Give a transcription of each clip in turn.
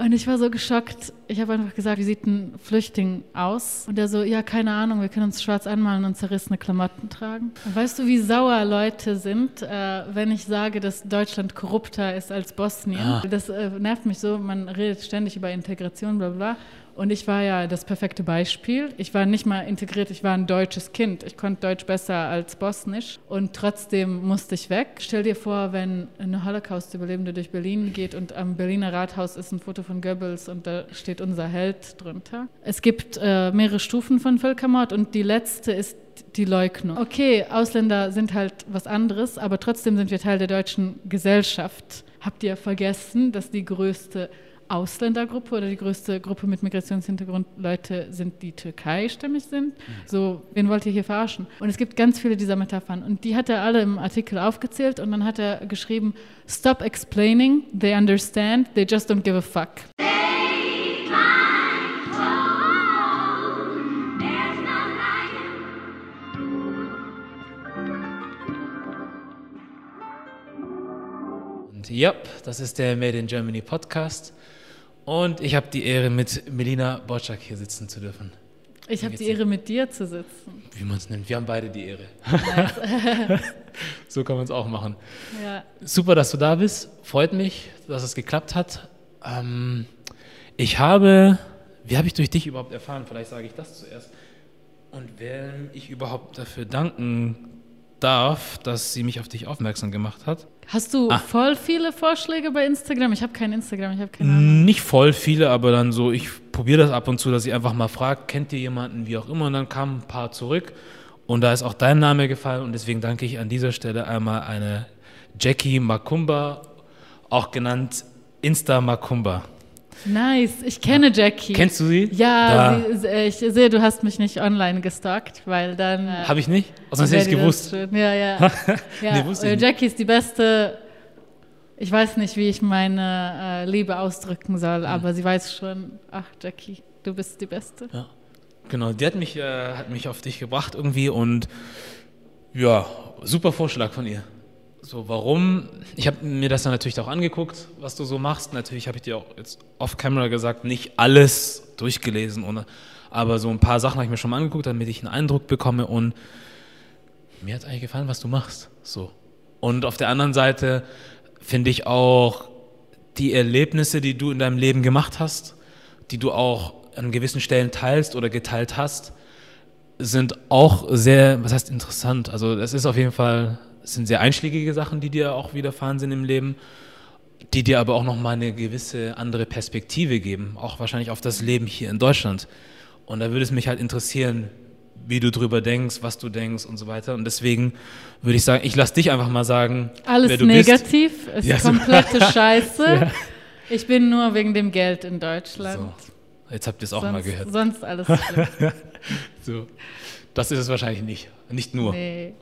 Und ich war so geschockt. Ich habe einfach gesagt, wie sieht ein Flüchtling aus? Und der so, ja, keine Ahnung, wir können uns schwarz anmalen und zerrissene Klamotten tragen. Und weißt du, wie sauer Leute sind, äh, wenn ich sage, dass Deutschland korrupter ist als Bosnien? Ah. Das äh, nervt mich so. Man redet ständig über Integration, bla bla. Und ich war ja das perfekte Beispiel. Ich war nicht mal integriert, ich war ein deutsches Kind. Ich konnte Deutsch besser als Bosnisch und trotzdem musste ich weg. Stell dir vor, wenn eine Holocaust-Überlebende durch Berlin geht und am Berliner Rathaus ist ein Foto von Goebbels und da steht unser Held drunter. Es gibt äh, mehrere Stufen von Völkermord und die letzte ist die Leugnung. Okay, Ausländer sind halt was anderes, aber trotzdem sind wir Teil der deutschen Gesellschaft. Habt ihr vergessen, dass die größte Ausländergruppe oder die größte Gruppe mit Migrationshintergrund Leute sind, die türkeistämmig sind. Mhm. So, wen wollt ihr hier verarschen? Und es gibt ganz viele dieser Metaphern. Und die hat er alle im Artikel aufgezählt und dann hat er geschrieben, Stop explaining, they understand, they just don't give a fuck. Ja, das ist der Made in Germany Podcast. Und ich habe die Ehre, mit Melina Bocciak hier sitzen zu dürfen. Ich habe die Ehre, mit dir zu sitzen. Wie man es nennt. Wir haben beide die Ehre. so kann man es auch machen. Ja. Super, dass du da bist. Freut mich, dass es geklappt hat. Ähm, ich habe, wie habe ich durch dich überhaupt erfahren? Vielleicht sage ich das zuerst. Und wem ich überhaupt dafür danken darf, dass sie mich auf dich aufmerksam gemacht hat. Hast du ah. voll viele Vorschläge bei Instagram? Ich habe kein Instagram, ich habe keine Ahnung. Nicht voll viele, aber dann so, ich probiere das ab und zu, dass ich einfach mal frage, kennt ihr jemanden, wie auch immer, und dann kamen ein paar zurück. Und da ist auch dein Name gefallen und deswegen danke ich an dieser Stelle einmal eine Jackie Makumba, auch genannt Insta Makumba. Nice, ich kenne Jackie. Kennst du sie? Ja, sie, äh, ich sehe, du hast mich nicht online gestalkt, weil dann. Äh, Habe ich nicht? Also hätte ich gewusst. Ja, ja. ja. nee, nicht. Jackie ist die beste. Ich weiß nicht, wie ich meine äh, Liebe ausdrücken soll, mhm. aber sie weiß schon, ach Jackie, du bist die Beste. Ja. Genau, die hat mich, äh, hat mich auf dich gebracht irgendwie und ja, super Vorschlag von ihr. So, warum? Ich habe mir das dann natürlich auch angeguckt, was du so machst. Natürlich habe ich dir auch jetzt off-camera gesagt, nicht alles durchgelesen, ohne, aber so ein paar Sachen habe ich mir schon mal angeguckt, damit ich einen Eindruck bekomme und mir hat eigentlich gefallen, was du machst. So. Und auf der anderen Seite finde ich auch die Erlebnisse, die du in deinem Leben gemacht hast, die du auch an gewissen Stellen teilst oder geteilt hast, sind auch sehr, was heißt interessant. Also es ist auf jeden Fall es sind sehr einschlägige Sachen, die dir auch widerfahren sind im Leben, die dir aber auch nochmal eine gewisse andere Perspektive geben, auch wahrscheinlich auf das Leben hier in Deutschland. Und da würde es mich halt interessieren, wie du drüber denkst, was du denkst und so weiter. Und deswegen würde ich sagen, ich lasse dich einfach mal sagen. Alles wer du negativ, bist. ist ja, komplette. Scheiße. ja. Ich bin nur wegen dem Geld in Deutschland. So. Jetzt habt ihr es auch sonst, mal gehört. Sonst alles schlimm. so. Das ist es wahrscheinlich nicht. Nicht nur. Nee.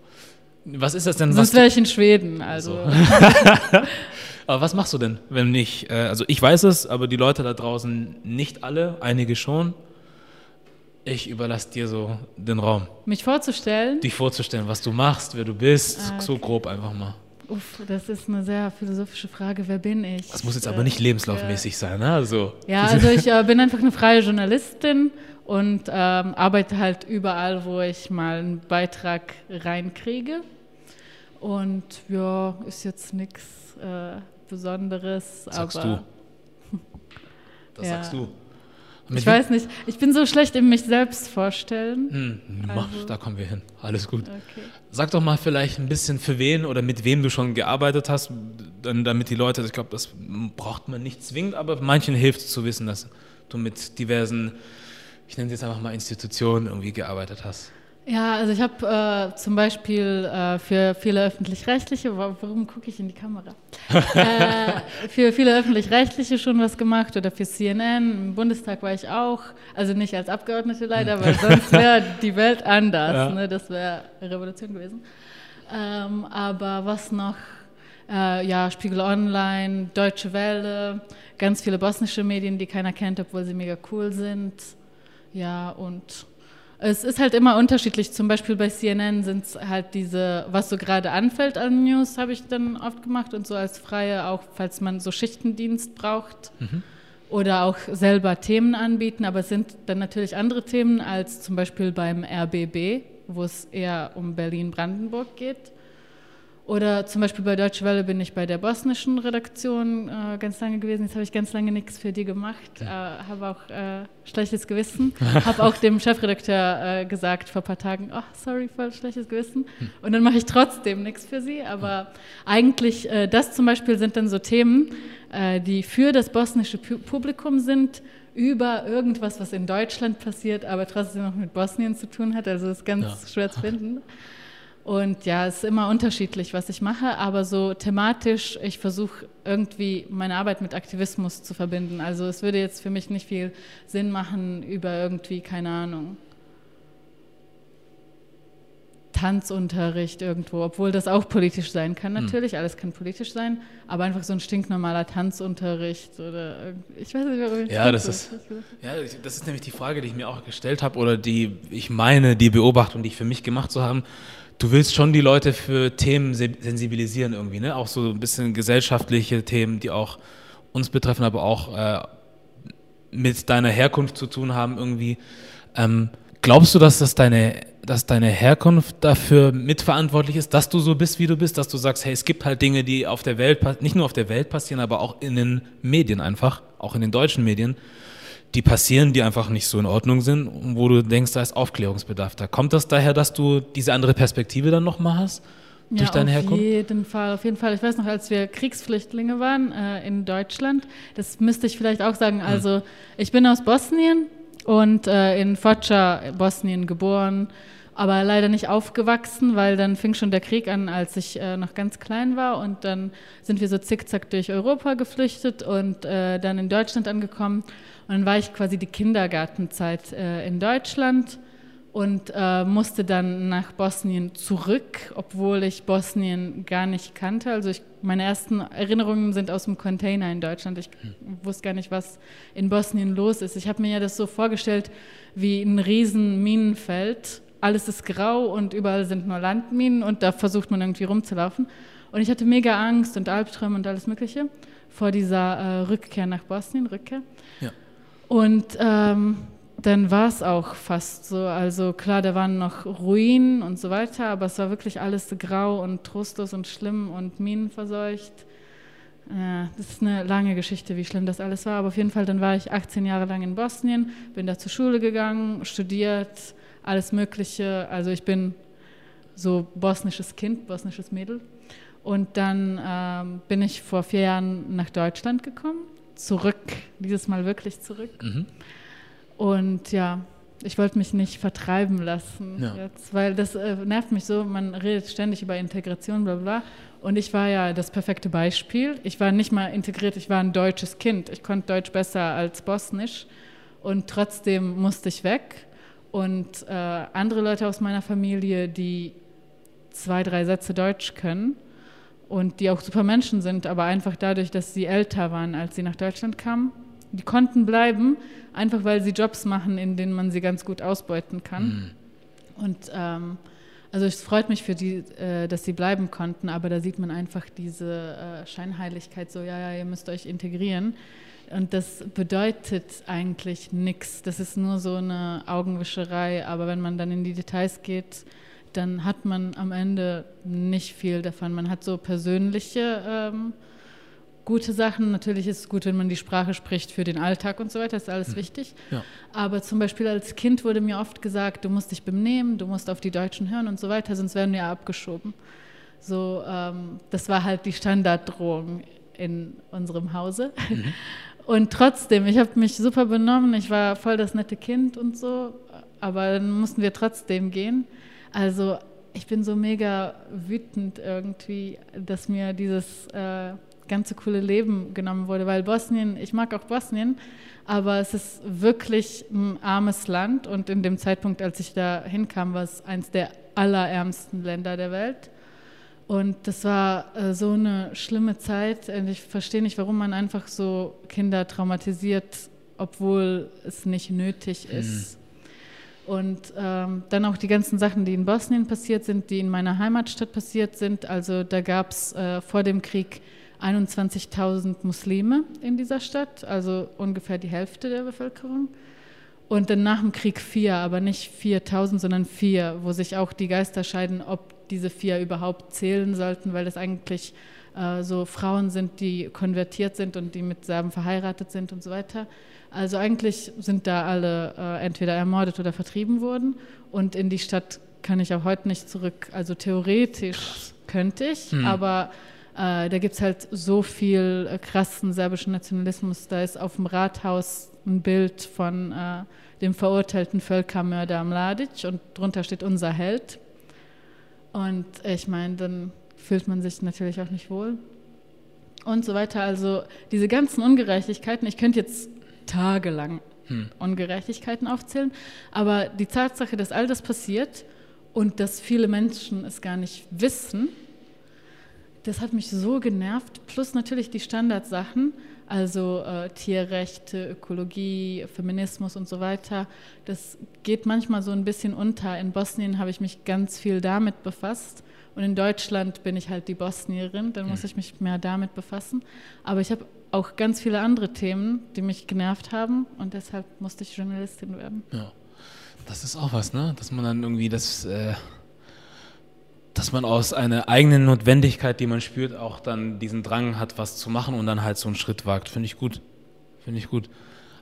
Was ist das denn? Sonst wäre ich in Schweden, also. So. aber was machst du denn, wenn nicht, äh, also ich weiß es, aber die Leute da draußen nicht alle, einige schon. Ich überlasse dir so den Raum. Mich vorzustellen? Dich vorzustellen, was du machst, wer du bist, ah, okay. so grob einfach mal. Uff, das ist eine sehr philosophische Frage. Wer bin ich? Das muss jetzt aber nicht lebenslaufmäßig ja. sein, ne? Also. Ja, also ich äh, bin einfach eine freie Journalistin und ähm, arbeite halt überall, wo ich mal einen Beitrag reinkriege. Und ja, ist jetzt nichts äh, Besonderes. Sagst aber, du. Das ja. sagst du. Mit ich weiß nicht, ich bin so schlecht im mich selbst vorstellen. Hm, also. Da kommen wir hin. Alles gut. Okay. Sag doch mal vielleicht ein bisschen für wen oder mit wem du schon gearbeitet hast, dann, damit die Leute, ich glaube, das braucht man nicht zwingend, aber manchen hilft es zu wissen, dass du mit diversen, ich nenne es jetzt einfach mal Institutionen irgendwie gearbeitet hast. Ja, also ich habe äh, zum Beispiel äh, für viele öffentlich-rechtliche, warum gucke ich in die Kamera? äh, für viele öffentlich-rechtliche schon was gemacht oder für CNN. Im Bundestag war ich auch, also nicht als Abgeordnete leider, weil sonst wäre die Welt anders. Ja. Ne? Das wäre Revolution gewesen. Ähm, aber was noch? Äh, ja, Spiegel Online, Deutsche Welle, ganz viele bosnische Medien, die keiner kennt, obwohl sie mega cool sind. Ja, und es ist halt immer unterschiedlich. Zum Beispiel bei CNN sind es halt diese, was so gerade anfällt an News, habe ich dann oft gemacht und so als Freie auch, falls man so Schichtendienst braucht. Mhm. oder auch selber Themen anbieten, aber es sind dann natürlich andere Themen als zum Beispiel beim RBB, wo es eher um Berlin-Brandenburg geht. Oder zum Beispiel bei Deutsche Welle bin ich bei der bosnischen Redaktion äh, ganz lange gewesen. Jetzt habe ich ganz lange nichts für die gemacht, äh, habe auch äh, schlechtes Gewissen. habe auch dem Chefredakteur äh, gesagt vor ein paar Tagen, oh, sorry, voll schlechtes Gewissen. Hm. Und dann mache ich trotzdem nichts für sie. Aber eigentlich, äh, das zum Beispiel sind dann so Themen, äh, die für das bosnische Publikum sind, über irgendwas, was in Deutschland passiert, aber trotzdem noch mit Bosnien zu tun hat. Also ist ganz ja. schwer zu finden. Und ja, es ist immer unterschiedlich, was ich mache, aber so thematisch, ich versuche irgendwie meine Arbeit mit Aktivismus zu verbinden. Also es würde jetzt für mich nicht viel Sinn machen über irgendwie, keine Ahnung, Tanzunterricht irgendwo, obwohl das auch politisch sein kann hm. natürlich, hm. alles kann politisch sein, aber einfach so ein stinknormaler Tanzunterricht oder ich weiß nicht, warum ich Ja, das ist ja, das ist nämlich die Frage, die ich mir auch gestellt habe oder die ich meine, die Beobachtung, die ich für mich gemacht zu haben du willst schon die Leute für Themen sensibilisieren irgendwie, ne? Auch so ein bisschen gesellschaftliche Themen, die auch uns betreffen, aber auch äh, mit deiner Herkunft zu tun haben irgendwie. Ähm, glaubst du, dass das deine, dass deine Herkunft dafür mitverantwortlich ist, dass du so bist, wie du bist, dass du sagst, hey, es gibt halt Dinge, die auf der Welt, nicht nur auf der Welt passieren, aber auch in den Medien einfach, auch in den deutschen Medien die passieren, die einfach nicht so in Ordnung sind und wo du denkst, da ist Aufklärungsbedarf da. Kommt das daher, dass du diese andere Perspektive dann nochmal hast? Durch ja, deine Herkunft? Auf jeden Fall, auf jeden Fall. Ich weiß noch, als wir Kriegsflüchtlinge waren äh, in Deutschland, das müsste ich vielleicht auch sagen. Hm. Also, ich bin aus Bosnien und äh, in Foča, Bosnien, geboren, aber leider nicht aufgewachsen, weil dann fing schon der Krieg an, als ich äh, noch ganz klein war. Und dann sind wir so zickzack durch Europa geflüchtet und äh, dann in Deutschland angekommen. Und dann war ich quasi die Kindergartenzeit äh, in Deutschland und äh, musste dann nach Bosnien zurück, obwohl ich Bosnien gar nicht kannte. Also ich, meine ersten Erinnerungen sind aus dem Container in Deutschland. Ich wusste gar nicht, was in Bosnien los ist. Ich habe mir ja das so vorgestellt wie ein riesen Minenfeld. Alles ist grau und überall sind nur Landminen und da versucht man irgendwie rumzulaufen. Und ich hatte mega Angst und Albträume und alles Mögliche vor dieser äh, Rückkehr nach Bosnien, Rückkehr. Ja. Und ähm, dann war es auch fast so. Also klar, da waren noch Ruinen und so weiter, aber es war wirklich alles grau und trostlos und schlimm und minenverseucht. Ja, das ist eine lange Geschichte, wie schlimm das alles war. Aber auf jeden Fall, dann war ich 18 Jahre lang in Bosnien, bin da zur Schule gegangen, studiert, alles Mögliche. Also ich bin so bosnisches Kind, bosnisches Mädel. Und dann ähm, bin ich vor vier Jahren nach Deutschland gekommen zurück, dieses Mal wirklich zurück. Mhm. Und ja, ich wollte mich nicht vertreiben lassen ja. jetzt, weil das äh, nervt mich so. Man redet ständig über Integration, bla bla. Und ich war ja das perfekte Beispiel. Ich war nicht mal integriert, ich war ein deutsches Kind. Ich konnte Deutsch besser als Bosnisch und trotzdem musste ich weg. Und äh, andere Leute aus meiner Familie, die zwei, drei Sätze Deutsch können, und die auch super Menschen sind, aber einfach dadurch, dass sie älter waren, als sie nach Deutschland kamen. Die konnten bleiben, einfach weil sie Jobs machen, in denen man sie ganz gut ausbeuten kann. Mhm. Und ähm, also es freut mich für die, äh, dass sie bleiben konnten, aber da sieht man einfach diese äh, Scheinheiligkeit, so ja, ja, ihr müsst euch integrieren. Und das bedeutet eigentlich nichts. Das ist nur so eine Augenwischerei. Aber wenn man dann in die Details geht, dann hat man am Ende nicht viel davon. Man hat so persönliche ähm, gute Sachen. Natürlich ist es gut, wenn man die Sprache spricht für den Alltag und so weiter, das ist alles mhm. wichtig. Ja. Aber zum Beispiel als Kind wurde mir oft gesagt, du musst dich benehmen, du musst auf die Deutschen hören und so weiter, sonst werden wir abgeschoben. So, ähm, das war halt die Standarddrohung in unserem Hause. Mhm. Und trotzdem, ich habe mich super benommen, ich war voll das nette Kind und so, aber dann mussten wir trotzdem gehen. Also ich bin so mega wütend irgendwie, dass mir dieses äh, ganze coole Leben genommen wurde, weil Bosnien, ich mag auch Bosnien, aber es ist wirklich ein armes Land und in dem Zeitpunkt, als ich da hinkam, war es eines der allerärmsten Länder der Welt. Und das war äh, so eine schlimme Zeit und ich verstehe nicht, warum man einfach so Kinder traumatisiert, obwohl es nicht nötig mhm. ist. Mhm. Und ähm, dann auch die ganzen Sachen, die in Bosnien passiert sind, die in meiner Heimatstadt passiert sind. Also da gab es äh, vor dem Krieg 21.000 Muslime in dieser Stadt, also ungefähr die Hälfte der Bevölkerung. Und dann nach dem Krieg vier, aber nicht 4000, sondern vier, wo sich auch die Geister scheiden, ob diese vier überhaupt zählen sollten, weil das eigentlich äh, so Frauen sind, die konvertiert sind und die mit Serben verheiratet sind und so weiter. Also eigentlich sind da alle äh, entweder ermordet oder vertrieben worden. Und in die Stadt kann ich auch heute nicht zurück. Also theoretisch könnte ich, hm. aber äh, da gibt es halt so viel äh, krassen serbischen Nationalismus. Da ist auf dem Rathaus ein Bild von äh, dem verurteilten Völkermörder Mladic und drunter steht unser Held. Und ich meine, dann fühlt man sich natürlich auch nicht wohl. Und so weiter. Also diese ganzen Ungerechtigkeiten, ich könnte jetzt tagelang hm. Ungerechtigkeiten aufzählen, aber die Tatsache, dass all das passiert und dass viele Menschen es gar nicht wissen, das hat mich so genervt. Plus natürlich die Standardsachen, also äh, Tierrechte, Ökologie, Feminismus und so weiter. Das geht manchmal so ein bisschen unter. In Bosnien habe ich mich ganz viel damit befasst. Und in Deutschland bin ich halt die Bosnierin, dann muss hm. ich mich mehr damit befassen. Aber ich habe auch ganz viele andere Themen, die mich genervt haben und deshalb musste ich Journalistin werden. Ja, das ist auch was, ne? Dass man dann irgendwie das, äh, dass man aus einer eigenen Notwendigkeit, die man spürt, auch dann diesen Drang hat, was zu machen und dann halt so einen Schritt wagt. Finde ich gut. Finde ich gut.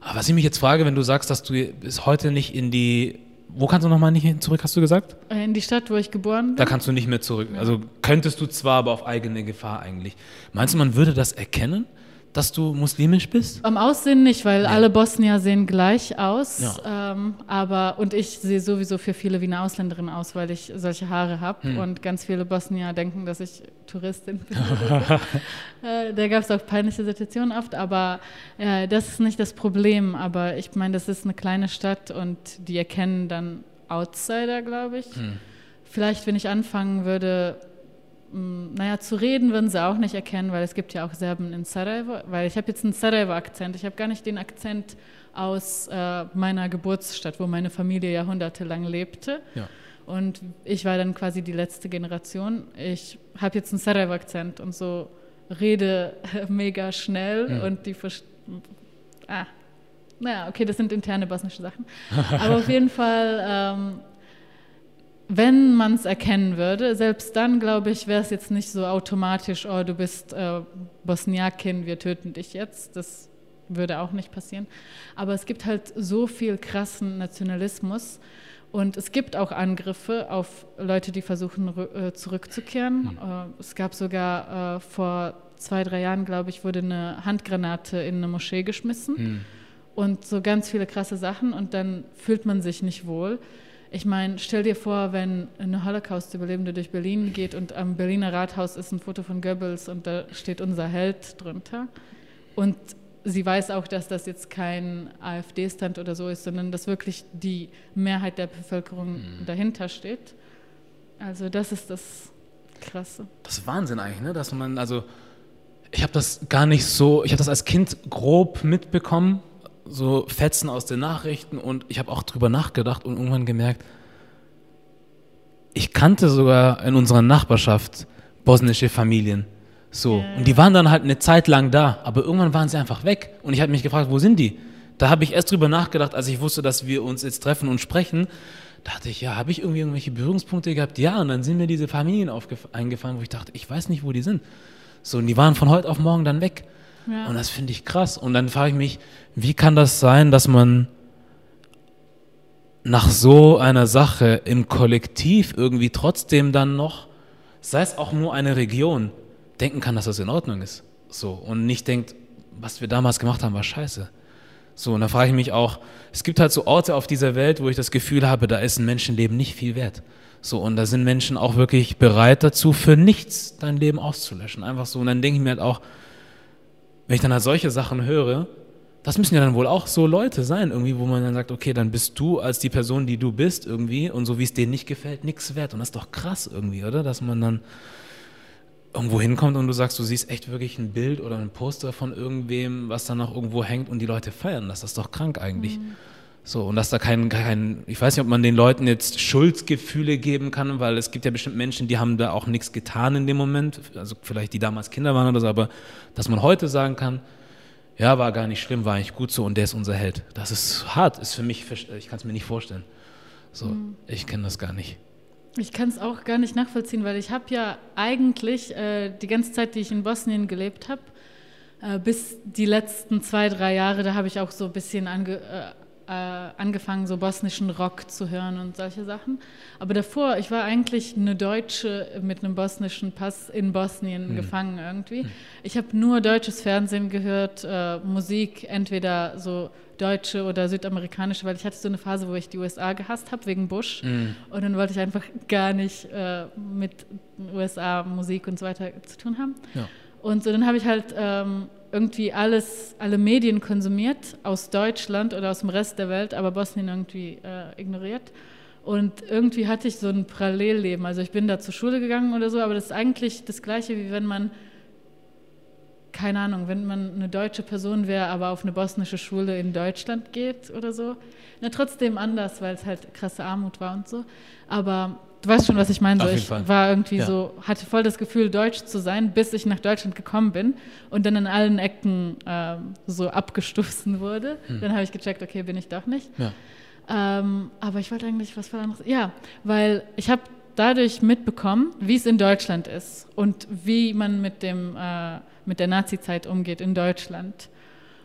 Aber was ich mich jetzt frage, wenn du sagst, dass du bis heute nicht in die wo kannst du nochmal nicht zurück, hast du gesagt? Äh, in die Stadt, wo ich geboren bin. Da kannst du nicht mehr zurück. Also könntest du zwar, aber auf eigene Gefahr eigentlich. Meinst du, man würde das erkennen? Dass du muslimisch bist? Am Aussehen nicht, weil ja. alle Bosnier sehen gleich aus. Ja. Ähm, aber und ich sehe sowieso für viele wie eine Ausländerin aus, weil ich solche Haare habe. Hm. Und ganz viele Bosnier denken, dass ich Touristin bin. äh, da gab es auch peinliche Situationen oft, aber äh, das ist nicht das Problem. Aber ich meine, das ist eine kleine Stadt und die erkennen dann Outsider, glaube ich. Hm. Vielleicht, wenn ich anfangen würde, naja, zu reden würden sie auch nicht erkennen, weil es gibt ja auch Serben in Sarajevo, weil ich habe jetzt einen Sarajevo-Akzent. Ich habe gar nicht den Akzent aus äh, meiner Geburtsstadt, wo meine Familie jahrhundertelang lebte. Ja. Und ich war dann quasi die letzte Generation. Ich habe jetzt einen Sarajevo-Akzent und so rede mega schnell ja. und die ah, naja, okay, das sind interne bosnische Sachen. Aber auf jeden Fall ähm, wenn man es erkennen würde, selbst dann, glaube ich, wäre es jetzt nicht so automatisch, oh, du bist äh, Bosniakin, wir töten dich jetzt. Das würde auch nicht passieren. Aber es gibt halt so viel krassen Nationalismus und es gibt auch Angriffe auf Leute, die versuchen, äh, zurückzukehren. Mhm. Äh, es gab sogar äh, vor zwei, drei Jahren, glaube ich, wurde eine Handgranate in eine Moschee geschmissen. Mhm. Und so ganz viele krasse Sachen und dann fühlt man sich nicht wohl. Ich meine, stell dir vor, wenn eine Holocaust-Überlebende durch Berlin geht und am Berliner Rathaus ist ein Foto von Goebbels und da steht unser Held drunter. Und sie weiß auch, dass das jetzt kein AfD-Stand oder so ist, sondern dass wirklich die Mehrheit der Bevölkerung mhm. dahinter steht. Also das ist das Krasse. Das ist Wahnsinn eigentlich, ne? dass man, also ich habe das gar nicht so, ich habe das als Kind grob mitbekommen, so Fetzen aus den Nachrichten und ich habe auch drüber nachgedacht und irgendwann gemerkt, ich kannte sogar in unserer Nachbarschaft bosnische Familien. So. Ja. Und die waren dann halt eine Zeit lang da, aber irgendwann waren sie einfach weg. Und ich habe mich gefragt, wo sind die? Da habe ich erst drüber nachgedacht, als ich wusste, dass wir uns jetzt treffen und sprechen. Da dachte ich, ja, habe ich irgendwie irgendwelche Berührungspunkte gehabt? Ja, und dann sind mir diese Familien eingefallen, wo ich dachte, ich weiß nicht, wo die sind. So, und die waren von heute auf morgen dann weg. Ja. Und das finde ich krass. Und dann frage ich mich, wie kann das sein, dass man nach so einer Sache im Kollektiv irgendwie trotzdem dann noch, sei es auch nur eine Region, denken kann, dass das in Ordnung ist. So. Und nicht denkt, was wir damals gemacht haben, war scheiße. So, und da frage ich mich auch, es gibt halt so Orte auf dieser Welt, wo ich das Gefühl habe, da ist ein Menschenleben nicht viel wert. So, und da sind Menschen auch wirklich bereit dazu, für nichts dein Leben auszulöschen. Einfach so. Und dann denke ich mir halt auch, wenn ich dann halt solche Sachen höre, das müssen ja dann wohl auch so Leute sein, irgendwie, wo man dann sagt, okay, dann bist du als die Person, die du bist, irgendwie, und so wie es denen nicht gefällt, nichts wert. Und das ist doch krass irgendwie, oder? Dass man dann irgendwo hinkommt und du sagst, du siehst echt wirklich ein Bild oder ein Poster von irgendwem, was dann noch irgendwo hängt und die Leute feiern das. Das ist doch krank eigentlich. Mhm. So, und dass da kein, kein, ich weiß nicht, ob man den Leuten jetzt Schuldgefühle geben kann, weil es gibt ja bestimmt Menschen, die haben da auch nichts getan in dem Moment, also vielleicht die damals Kinder waren oder so, aber dass man heute sagen kann, ja, war gar nicht schlimm, war eigentlich gut so und der ist unser Held. Das ist hart, ist für mich, ich kann es mir nicht vorstellen. So, mhm. ich kenne das gar nicht. Ich kann es auch gar nicht nachvollziehen, weil ich habe ja eigentlich äh, die ganze Zeit, die ich in Bosnien gelebt habe, äh, bis die letzten zwei, drei Jahre, da habe ich auch so ein bisschen ange, äh, äh, angefangen, so bosnischen Rock zu hören und solche Sachen. Aber davor, ich war eigentlich eine Deutsche mit einem bosnischen Pass in Bosnien mhm. gefangen irgendwie. Mhm. Ich habe nur deutsches Fernsehen gehört, äh, Musik, entweder so deutsche oder südamerikanische, weil ich hatte so eine Phase, wo ich die USA gehasst habe wegen Bush. Mhm. Und dann wollte ich einfach gar nicht äh, mit USA Musik und so weiter zu tun haben. Ja. Und so dann habe ich halt ähm, irgendwie alles, alle Medien konsumiert aus Deutschland oder aus dem Rest der Welt, aber Bosnien irgendwie äh, ignoriert. Und irgendwie hatte ich so ein Parallelleben. Also ich bin da zur Schule gegangen oder so, aber das ist eigentlich das Gleiche, wie wenn man, keine Ahnung, wenn man eine deutsche Person wäre, aber auf eine bosnische Schule in Deutschland geht oder so. Na, trotzdem anders, weil es halt krasse Armut war und so. Aber Du weißt schon, was ich meine. So, ich Fall. war irgendwie ja. so, hatte voll das Gefühl, deutsch zu sein, bis ich nach Deutschland gekommen bin und dann in allen Ecken ähm, so abgestoßen wurde. Hm. Dann habe ich gecheckt, okay, bin ich doch nicht. Ja. Ähm, aber ich wollte eigentlich was anderes. Ja, weil ich habe dadurch mitbekommen, wie es in Deutschland ist und wie man mit, dem, äh, mit der Nazi-Zeit umgeht in Deutschland.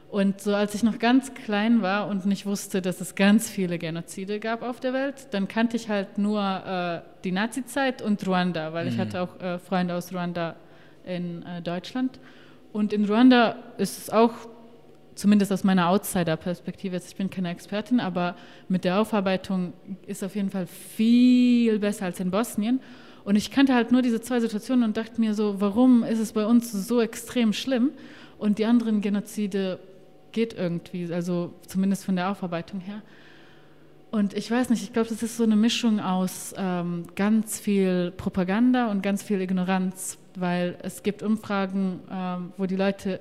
Und so als ich noch ganz klein war und nicht wusste, dass es ganz viele Genozide gab auf der Welt, dann kannte ich halt nur äh, die Nazi-Zeit und Ruanda, weil mhm. ich hatte auch äh, Freunde aus Ruanda in äh, Deutschland. Und in Ruanda ist es auch, zumindest aus meiner Outsider-Perspektive, ich bin keine Expertin, aber mit der Aufarbeitung ist auf jeden Fall viel besser als in Bosnien. Und ich kannte halt nur diese zwei Situationen und dachte mir so, warum ist es bei uns so extrem schlimm? Und die anderen Genozide geht irgendwie, also zumindest von der Aufarbeitung her. Und ich weiß nicht, ich glaube, das ist so eine Mischung aus ähm, ganz viel Propaganda und ganz viel Ignoranz, weil es gibt Umfragen, ähm, wo die Leute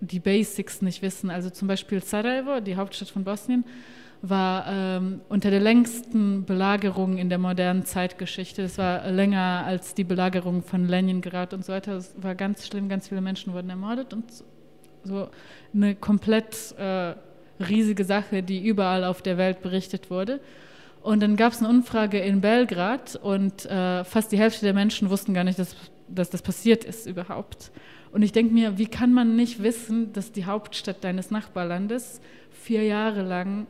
die Basics nicht wissen. Also zum Beispiel Sarajevo, die Hauptstadt von Bosnien, war ähm, unter der längsten Belagerung in der modernen Zeitgeschichte. Es war länger als die Belagerung von Leningrad und so weiter. Es war ganz schlimm, ganz viele Menschen wurden ermordet und so eine komplett äh, riesige Sache, die überall auf der Welt berichtet wurde. Und dann gab es eine Umfrage in Belgrad und äh, fast die Hälfte der Menschen wussten gar nicht, dass, dass das passiert ist überhaupt. Und ich denke mir, wie kann man nicht wissen, dass die Hauptstadt deines Nachbarlandes vier Jahre lang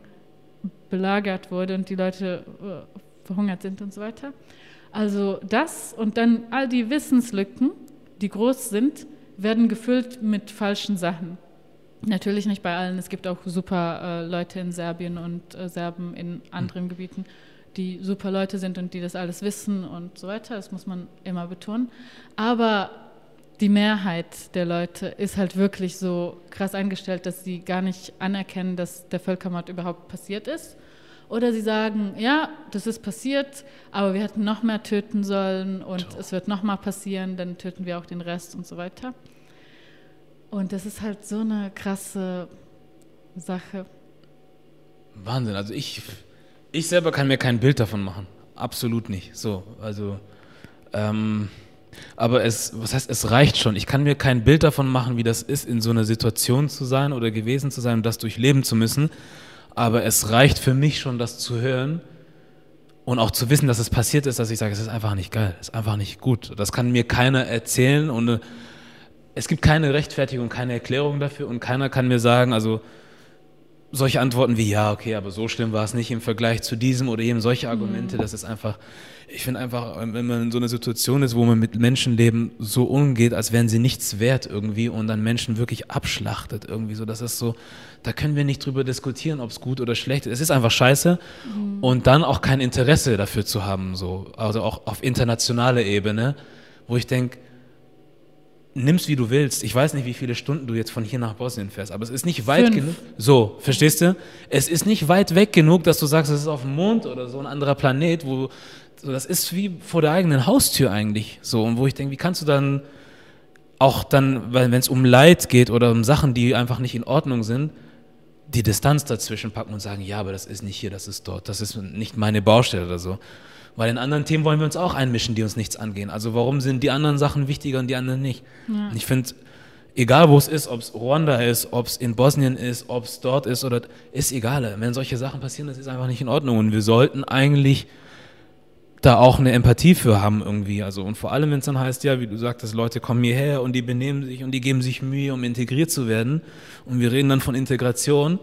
belagert wurde und die Leute äh, verhungert sind und so weiter? Also das und dann all die Wissenslücken, die groß sind, werden gefüllt mit falschen Sachen. Natürlich nicht bei allen. Es gibt auch super äh, Leute in Serbien und äh, Serben in anderen mhm. Gebieten, die super Leute sind und die das alles wissen und so weiter. Das muss man immer betonen. Aber die Mehrheit der Leute ist halt wirklich so krass eingestellt, dass sie gar nicht anerkennen, dass der Völkermord überhaupt passiert ist. Oder sie sagen, ja, das ist passiert, aber wir hätten noch mehr töten sollen und Ciao. es wird noch mal passieren, dann töten wir auch den Rest und so weiter. Und das ist halt so eine krasse Sache. Wahnsinn. Also ich, ich selber kann mir kein Bild davon machen. Absolut nicht. So, also, ähm, aber es, was heißt, es reicht schon. Ich kann mir kein Bild davon machen, wie das ist, in so einer Situation zu sein oder gewesen zu sein und das durchleben zu müssen. Aber es reicht für mich schon, das zu hören und auch zu wissen, dass es passiert ist, dass ich sage, es ist einfach nicht geil, es ist einfach nicht gut. Das kann mir keiner erzählen und es gibt keine Rechtfertigung, keine Erklärung dafür und keiner kann mir sagen, also solche Antworten wie, ja, okay, aber so schlimm war es nicht im Vergleich zu diesem oder jenem, solche Argumente, mhm. das ist einfach, ich finde einfach, wenn man in so einer Situation ist, wo man mit Menschenleben so umgeht, als wären sie nichts wert irgendwie und dann Menschen wirklich abschlachtet irgendwie so, das ist so, da können wir nicht drüber diskutieren, ob es gut oder schlecht ist. Es ist einfach scheiße mhm. und dann auch kein Interesse dafür zu haben, so, also auch auf internationaler Ebene, wo ich denke, nimmst, wie du willst. Ich weiß nicht, wie viele Stunden du jetzt von hier nach Bosnien fährst, aber es ist nicht weit genug. So, verstehst du? Es ist nicht weit weg genug, dass du sagst, es ist auf dem Mond oder so ein anderer Planet, wo so, das ist wie vor der eigenen Haustür eigentlich. So, und wo ich denke, wie kannst du dann auch dann, wenn es um Leid geht oder um Sachen, die einfach nicht in Ordnung sind, die Distanz dazwischen packen und sagen, ja, aber das ist nicht hier, das ist dort, das ist nicht meine Baustelle oder so. Weil in anderen Themen wollen wir uns auch einmischen, die uns nichts angehen. Also warum sind die anderen Sachen wichtiger und die anderen nicht? Ja. Und ich finde, egal wo es ist, ob es Ruanda ist, ob es in Bosnien ist, ob es dort ist oder ist egal. Wenn solche Sachen passieren, das ist einfach nicht in Ordnung. Und wir sollten eigentlich da auch eine Empathie für haben irgendwie. Also und vor allem, wenn es dann heißt, ja, wie du sagtest, Leute kommen hierher und die benehmen sich und die geben sich Mühe, um integriert zu werden. Und wir reden dann von Integration.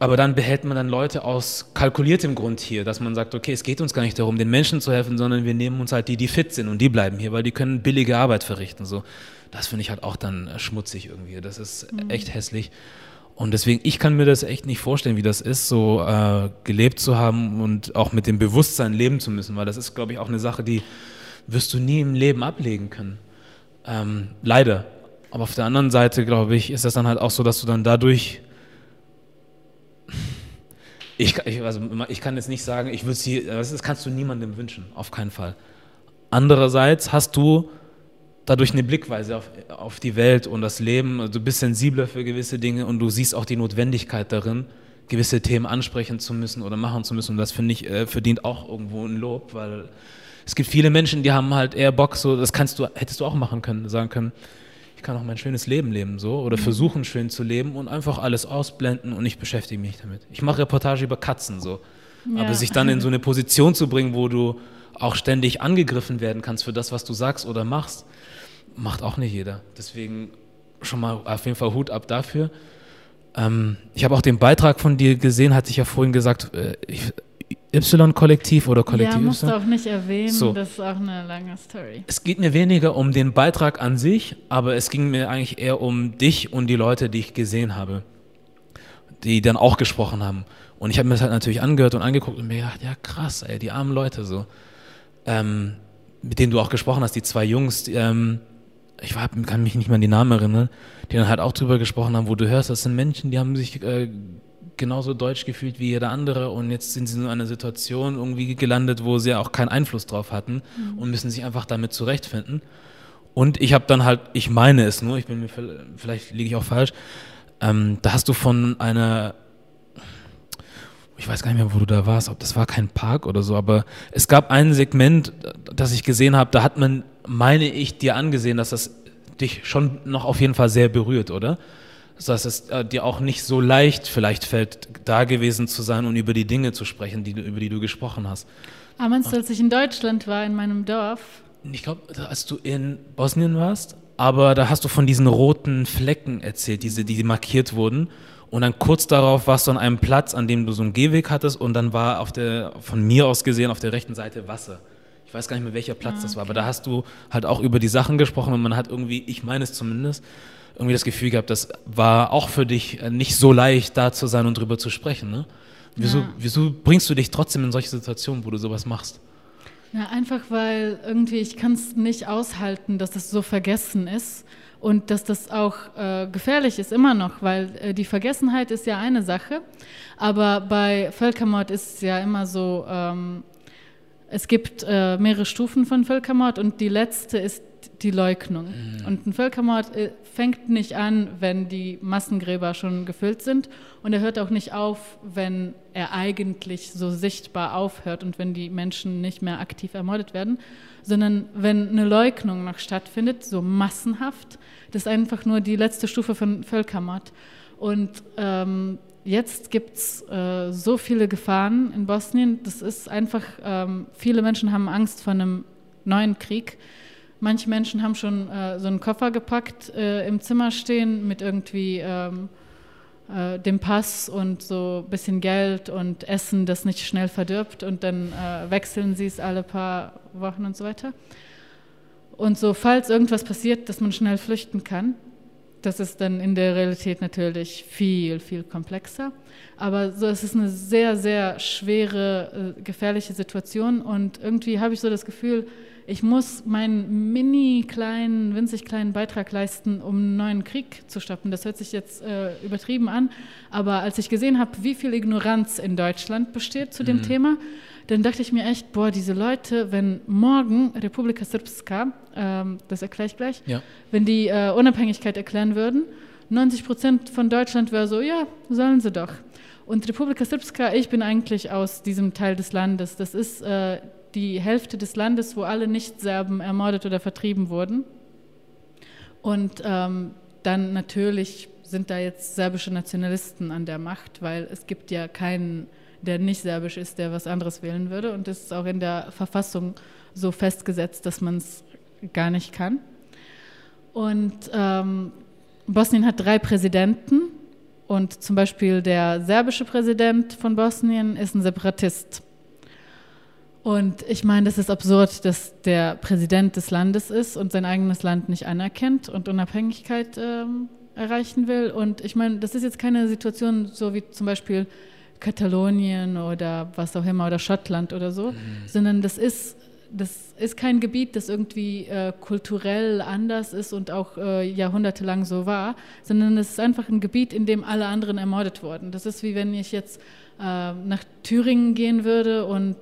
Aber dann behält man dann Leute aus kalkuliertem Grund hier, dass man sagt, okay, es geht uns gar nicht darum, den Menschen zu helfen, sondern wir nehmen uns halt die, die fit sind und die bleiben hier, weil die können billige Arbeit verrichten. So, das finde ich halt auch dann schmutzig irgendwie. Das ist mhm. echt hässlich. Und deswegen, ich kann mir das echt nicht vorstellen, wie das ist, so äh, gelebt zu haben und auch mit dem Bewusstsein leben zu müssen, weil das ist, glaube ich, auch eine Sache, die wirst du nie im Leben ablegen können. Ähm, leider. Aber auf der anderen Seite, glaube ich, ist das dann halt auch so, dass du dann dadurch. Ich, ich, also ich kann jetzt nicht sagen, ich würde sie, das kannst du niemandem wünschen, auf keinen Fall. Andererseits hast du dadurch eine Blickweise auf, auf die Welt und das Leben. Du bist sensibler für gewisse Dinge und du siehst auch die Notwendigkeit darin, gewisse Themen ansprechen zu müssen oder machen zu müssen. Und das finde ich äh, verdient auch irgendwo ein Lob, weil es gibt viele Menschen, die haben halt eher Bock, so das kannst du, hättest du auch machen können, sagen können, ich kann auch mein schönes Leben leben so oder mhm. versuchen schön zu leben und einfach alles ausblenden und ich beschäftige mich damit. Ich mache Reportage über Katzen so, ja. aber sich dann in so eine Position zu bringen, wo du auch ständig angegriffen werden kannst für das, was du sagst oder machst, macht auch nicht jeder. Deswegen schon mal auf jeden Fall Hut ab dafür. Ähm, ich habe auch den Beitrag von dir gesehen, hatte ich ja vorhin gesagt, äh, Y-Kollektiv oder Kollektiv Ja, musst du auch nicht erwähnen, so. das ist auch eine lange Story. Es geht mir weniger um den Beitrag an sich, aber es ging mir eigentlich eher um dich und die Leute, die ich gesehen habe, die dann auch gesprochen haben. Und ich habe mir das halt natürlich angehört und angeguckt und mir gedacht, ja krass, ey, die armen Leute so. Ähm, mit denen du auch gesprochen hast, die zwei Jungs, die, ähm, ich war, kann mich nicht mehr an die Namen erinnern, die dann halt auch drüber gesprochen haben, wo du hörst, das sind Menschen, die haben sich äh, genauso deutsch gefühlt wie jeder andere und jetzt sind sie in einer Situation irgendwie gelandet, wo sie auch keinen Einfluss drauf hatten mhm. und müssen sich einfach damit zurechtfinden. Und ich habe dann halt, ich meine es nur, ich bin mir vielleicht liege ich auch falsch, ähm, da hast du von einer ich weiß gar nicht mehr, wo du da warst, ob das war kein Park oder so, aber es gab ein Segment, das ich gesehen habe, da hat man meine ich, dir angesehen, dass das dich schon noch auf jeden Fall sehr berührt, oder? Dass es äh, dir auch nicht so leicht vielleicht fällt, da gewesen zu sein und über die Dinge zu sprechen, die du, über die du gesprochen hast. Aber ah, meinst du, als ich in Deutschland war, in meinem Dorf? Ich glaube, als du in Bosnien warst, aber da hast du von diesen roten Flecken erzählt, diese, die markiert wurden. Und dann kurz darauf warst du an einem Platz, an dem du so einen Gehweg hattest und dann war auf der, von mir aus gesehen, auf der rechten Seite Wasser ich weiß gar nicht mehr, welcher Platz okay. das war, aber da hast du halt auch über die Sachen gesprochen und man hat irgendwie, ich meine es zumindest, irgendwie das Gefühl gehabt, das war auch für dich äh, nicht so leicht, da zu sein und drüber zu sprechen. Ne? Wieso, ja. wieso bringst du dich trotzdem in solche Situationen, wo du sowas machst? Ja, einfach weil irgendwie ich kann es nicht aushalten, dass das so vergessen ist und dass das auch äh, gefährlich ist immer noch, weil äh, die Vergessenheit ist ja eine Sache, aber bei Völkermord ist es ja immer so, ähm, es gibt äh, mehrere Stufen von Völkermord und die letzte ist die Leugnung. Mhm. Und ein Völkermord äh, fängt nicht an, wenn die Massengräber schon gefüllt sind und er hört auch nicht auf, wenn er eigentlich so sichtbar aufhört und wenn die Menschen nicht mehr aktiv ermordet werden, sondern wenn eine Leugnung noch stattfindet, so massenhaft, das ist einfach nur die letzte Stufe von Völkermord. Und ähm, jetzt gibt es äh, so viele Gefahren in Bosnien. Das ist einfach, ähm, viele Menschen haben Angst vor einem neuen Krieg. Manche Menschen haben schon äh, so einen Koffer gepackt, äh, im Zimmer stehen mit irgendwie ähm, äh, dem Pass und so ein bisschen Geld und Essen, das nicht schnell verdirbt und dann äh, wechseln sie es alle paar Wochen und so weiter. Und so, falls irgendwas passiert, dass man schnell flüchten kann, das ist dann in der Realität natürlich viel, viel komplexer. Aber so, es ist eine sehr, sehr schwere, äh, gefährliche Situation. Und irgendwie habe ich so das Gefühl, ich muss meinen mini kleinen, winzig kleinen Beitrag leisten, um einen neuen Krieg zu stoppen. Das hört sich jetzt äh, übertrieben an. Aber als ich gesehen habe, wie viel Ignoranz in Deutschland besteht zu dem mhm. Thema, dann dachte ich mir echt, boah, diese Leute, wenn morgen Republika Srpska, ähm, das erkläre ich gleich, ja. wenn die äh, Unabhängigkeit erklären würden, 90 Prozent von Deutschland wäre so, ja, sollen sie doch. Und Republika Srpska, ich bin eigentlich aus diesem Teil des Landes. Das ist äh, die Hälfte des Landes, wo alle Nicht-Serben ermordet oder vertrieben wurden. Und ähm, dann natürlich sind da jetzt serbische Nationalisten an der Macht, weil es gibt ja keinen, der nicht serbisch ist, der was anderes wählen würde. Und das ist auch in der Verfassung so festgesetzt, dass man es gar nicht kann. Und ähm, Bosnien hat drei Präsidenten und zum Beispiel der serbische Präsident von Bosnien ist ein Separatist. Und ich meine, das ist absurd, dass der Präsident des Landes ist und sein eigenes Land nicht anerkennt und Unabhängigkeit ähm, erreichen will. Und ich meine, das ist jetzt keine Situation so wie zum Beispiel Katalonien oder was auch immer oder Schottland oder so, mhm. sondern das ist das ist kein Gebiet, das irgendwie äh, kulturell anders ist und auch äh, jahrhundertelang so war, sondern es ist einfach ein Gebiet, in dem alle anderen ermordet wurden. Das ist wie wenn ich jetzt äh, nach Thüringen gehen würde und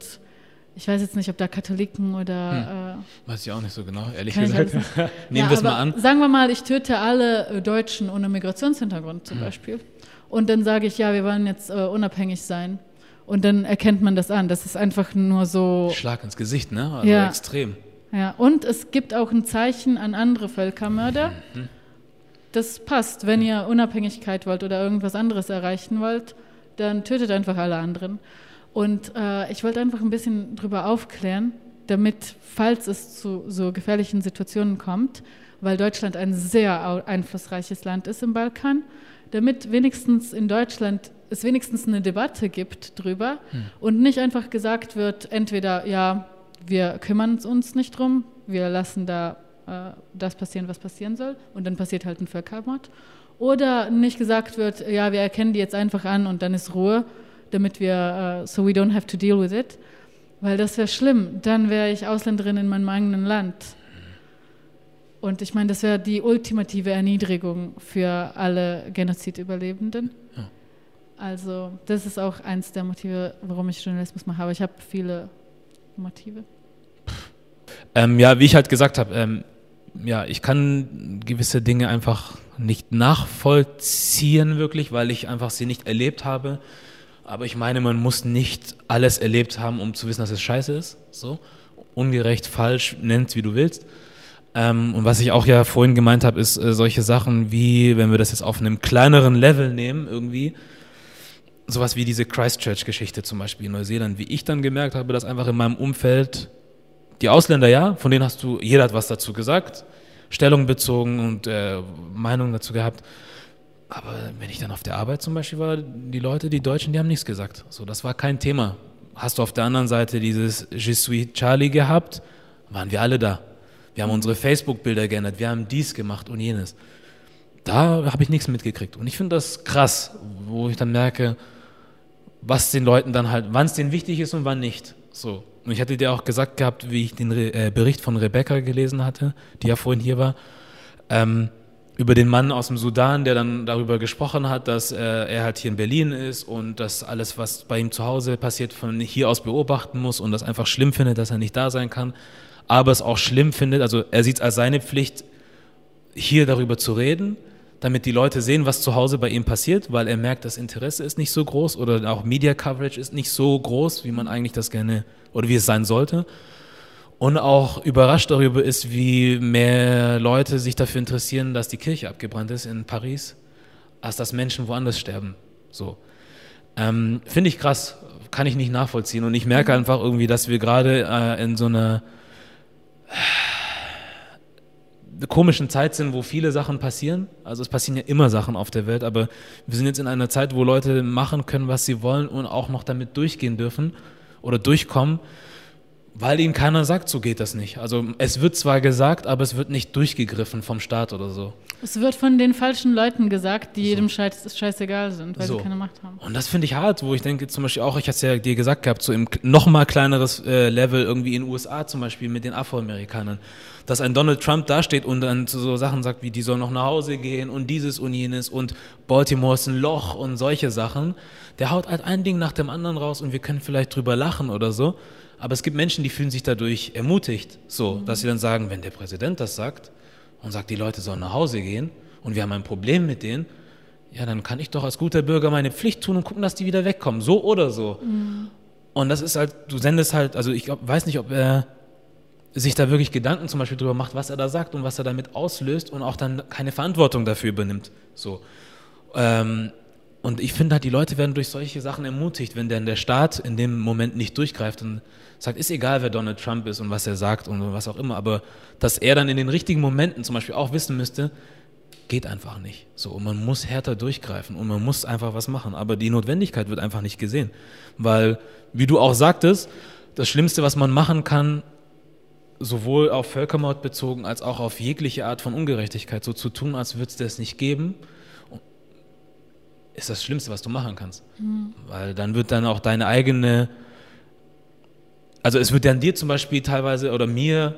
ich weiß jetzt nicht, ob da Katholiken oder. Hm. Äh, weiß ich auch nicht so genau, ehrlich gesagt. Nehmen wir es mal an. Sagen wir mal, ich töte alle äh, Deutschen ohne Migrationshintergrund zum hm. Beispiel. Und dann sage ich, ja, wir wollen jetzt äh, unabhängig sein. Und dann erkennt man das an. Das ist einfach nur so. Schlag ins Gesicht, ne? Also ja. extrem. Ja, und es gibt auch ein Zeichen an andere Völkermörder. Mhm. Das passt. Wenn ihr Unabhängigkeit wollt oder irgendwas anderes erreichen wollt, dann tötet einfach alle anderen. Und äh, ich wollte einfach ein bisschen darüber aufklären, damit, falls es zu so gefährlichen Situationen kommt, weil Deutschland ein sehr einflussreiches Land ist im Balkan, damit wenigstens in Deutschland es wenigstens eine Debatte gibt drüber hm. und nicht einfach gesagt wird, entweder ja, wir kümmern uns nicht drum, wir lassen da äh, das passieren, was passieren soll und dann passiert halt ein Völkermord. Oder nicht gesagt wird, ja, wir erkennen die jetzt einfach an und dann ist Ruhe, damit wir, uh, so we don't have to deal with it. Weil das wäre schlimm. Dann wäre ich Ausländerin in meinem eigenen Land. Und ich meine, das wäre die ultimative Erniedrigung für alle Genozidüberlebenden. Ja. Also, das ist auch eins der Motive, warum ich Journalismus mache. Aber ich habe viele Motive. Ähm, ja, wie ich halt gesagt habe, ähm, ja, ich kann gewisse Dinge einfach nicht nachvollziehen, wirklich, weil ich einfach sie nicht erlebt habe. Aber ich meine, man muss nicht alles erlebt haben, um zu wissen, dass es scheiße ist. So. Ungerecht, falsch, nennt wie du willst. Ähm, und was ich auch ja vorhin gemeint habe, ist äh, solche Sachen wie, wenn wir das jetzt auf einem kleineren Level nehmen, irgendwie, sowas wie diese Christchurch-Geschichte zum Beispiel in Neuseeland, wie ich dann gemerkt habe, dass einfach in meinem Umfeld die Ausländer, ja, von denen hast du, jeder hat was dazu gesagt, Stellung bezogen und äh, Meinung dazu gehabt. Aber wenn ich dann auf der Arbeit zum Beispiel war, die Leute, die Deutschen, die haben nichts gesagt. So, das war kein Thema. Hast du auf der anderen Seite dieses Je suis Charlie gehabt, waren wir alle da. Wir haben unsere Facebook-Bilder geändert, wir haben dies gemacht und jenes. Da habe ich nichts mitgekriegt. Und ich finde das krass, wo ich dann merke, was den Leuten dann halt, wann es denen wichtig ist und wann nicht. So. Und ich hatte dir auch gesagt gehabt, wie ich den Re äh, Bericht von Rebecca gelesen hatte, die ja vorhin hier war. Ähm, über den Mann aus dem Sudan, der dann darüber gesprochen hat, dass äh, er halt hier in Berlin ist und dass alles, was bei ihm zu Hause passiert, von hier aus beobachten muss und das einfach schlimm findet, dass er nicht da sein kann, aber es auch schlimm findet, also er sieht es als seine Pflicht, hier darüber zu reden, damit die Leute sehen, was zu Hause bei ihm passiert, weil er merkt, das Interesse ist nicht so groß oder auch Media Coverage ist nicht so groß, wie man eigentlich das gerne oder wie es sein sollte und auch überrascht darüber ist, wie mehr Leute sich dafür interessieren, dass die Kirche abgebrannt ist in Paris, als dass Menschen woanders sterben. So. Ähm, Finde ich krass, kann ich nicht nachvollziehen. Und ich merke einfach irgendwie, dass wir gerade äh, in so einer äh, komischen Zeit sind, wo viele Sachen passieren. Also es passieren ja immer Sachen auf der Welt, aber wir sind jetzt in einer Zeit, wo Leute machen können, was sie wollen und auch noch damit durchgehen dürfen oder durchkommen. Weil ihnen keiner sagt, so geht das nicht. Also es wird zwar gesagt, aber es wird nicht durchgegriffen vom Staat oder so. Es wird von den falschen Leuten gesagt, die so. jedem Scheiß, scheißegal sind, weil so. sie keine Macht haben. Und das finde ich hart, wo ich denke zum Beispiel auch, ich hatte es ja dir gesagt gehabt, so im noch mal kleineres äh, Level irgendwie in den USA zum Beispiel mit den Afroamerikanern, dass ein Donald Trump dasteht und dann so Sachen sagt, wie die sollen noch nach Hause gehen und dieses und jenes und Baltimore ist ein Loch und solche Sachen. Der haut halt ein Ding nach dem anderen raus und wir können vielleicht drüber lachen oder so. Aber es gibt Menschen, die fühlen sich dadurch ermutigt, so, mhm. dass sie dann sagen, wenn der Präsident das sagt und sagt, die Leute sollen nach Hause gehen und wir haben ein Problem mit denen, ja, dann kann ich doch als guter Bürger meine Pflicht tun und gucken, dass die wieder wegkommen, so oder so. Mhm. Und das ist halt, du sendest halt, also ich weiß nicht, ob er sich da wirklich Gedanken zum Beispiel drüber macht, was er da sagt und was er damit auslöst und auch dann keine Verantwortung dafür übernimmt. So. Ähm, und ich finde halt, die Leute werden durch solche Sachen ermutigt, wenn denn der Staat in dem Moment nicht durchgreift und sagt, ist egal, wer Donald Trump ist und was er sagt und was auch immer, aber dass er dann in den richtigen Momenten zum Beispiel auch wissen müsste, geht einfach nicht. So, und man muss härter durchgreifen und man muss einfach was machen. Aber die Notwendigkeit wird einfach nicht gesehen. Weil, wie du auch sagtest, das Schlimmste, was man machen kann, sowohl auf Völkermord bezogen als auch auf jegliche Art von Ungerechtigkeit, so zu tun, als würde es das nicht geben, ist das Schlimmste, was du machen kannst. Mhm. Weil dann wird dann auch deine eigene, also es wird dann dir zum Beispiel teilweise oder mir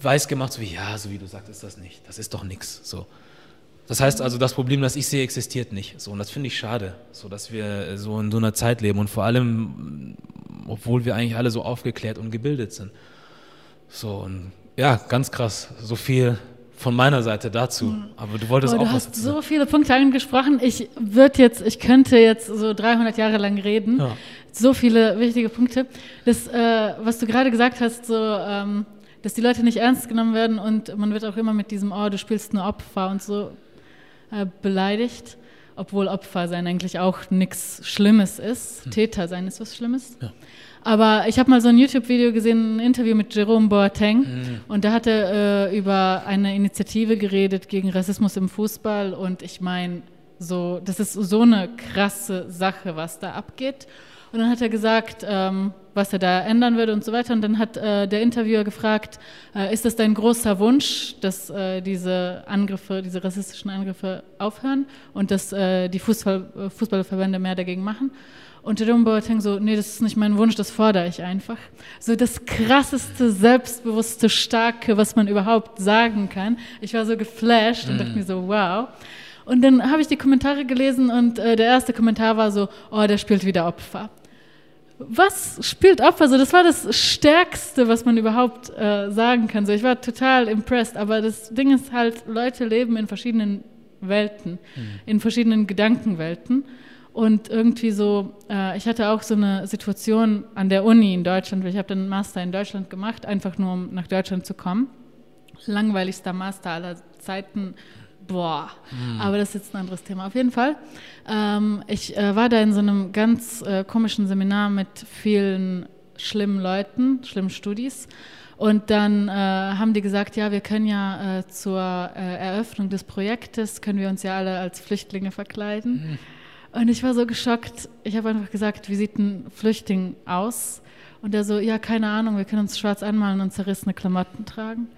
weiß gemacht, so wie, ja, so wie du sagst, ist das nicht. Das ist doch nichts. So. Das heißt also, das Problem, das ich sehe, existiert nicht. So, und das finde ich schade, so dass wir so in so einer Zeit leben und vor allem, obwohl wir eigentlich alle so aufgeklärt und gebildet sind. So, und ja, ganz krass. So viel von meiner Seite dazu. Mhm. Aber du wolltest oh, auch du hast so viele Punkte angesprochen. Ich würde jetzt, ich könnte jetzt so 300 Jahre lang reden. Ja. So viele wichtige Punkte. Das, äh, was du gerade gesagt hast, so, ähm, dass die Leute nicht ernst genommen werden und man wird auch immer mit diesem, oh, du spielst nur Opfer und so äh, beleidigt, obwohl Opfer sein eigentlich auch nichts Schlimmes ist. Hm. Täter sein ist was Schlimmes. Ja. Aber ich habe mal so ein YouTube-Video gesehen, ein Interview mit Jerome Boateng. Mhm. Und da hat er äh, über eine Initiative geredet gegen Rassismus im Fußball. Und ich meine, so, das ist so eine krasse Sache, was da abgeht. Und dann hat er gesagt, ähm, was er da ändern würde und so weiter. Und dann hat äh, der Interviewer gefragt, äh, ist das dein großer Wunsch, dass äh, diese Angriffe, diese rassistischen Angriffe aufhören und dass äh, die Fußball, äh, Fußballverbände mehr dagegen machen? Und Jerome Boateng so, nee, das ist nicht mein Wunsch, das fordere ich einfach. So das krasseste, selbstbewusste, starke, was man überhaupt sagen kann. Ich war so geflasht mm. und dachte mhm. mir so, wow. Und dann habe ich die Kommentare gelesen und äh, der erste Kommentar war so, oh, der spielt wieder Opfer. Was spielt Opfer? So, das war das Stärkste, was man überhaupt äh, sagen kann. So, ich war total impressed, aber das Ding ist halt, Leute leben in verschiedenen Welten, mhm. in verschiedenen Gedankenwelten. Und irgendwie so, äh, ich hatte auch so eine Situation an der Uni in Deutschland, ich habe einen Master in Deutschland gemacht, einfach nur um nach Deutschland zu kommen. Langweiligster Master aller Zeiten. Boah, mhm. aber das ist jetzt ein anderes Thema. Auf jeden Fall, ähm, ich äh, war da in so einem ganz äh, komischen Seminar mit vielen schlimmen Leuten, schlimmen Studis. Und dann äh, haben die gesagt, ja, wir können ja äh, zur äh, Eröffnung des Projektes, können wir uns ja alle als Flüchtlinge verkleiden. Mhm. Und ich war so geschockt. Ich habe einfach gesagt, wie sieht ein Flüchtling aus? Und er so, ja, keine Ahnung, wir können uns schwarz anmalen und zerrissene Klamotten tragen.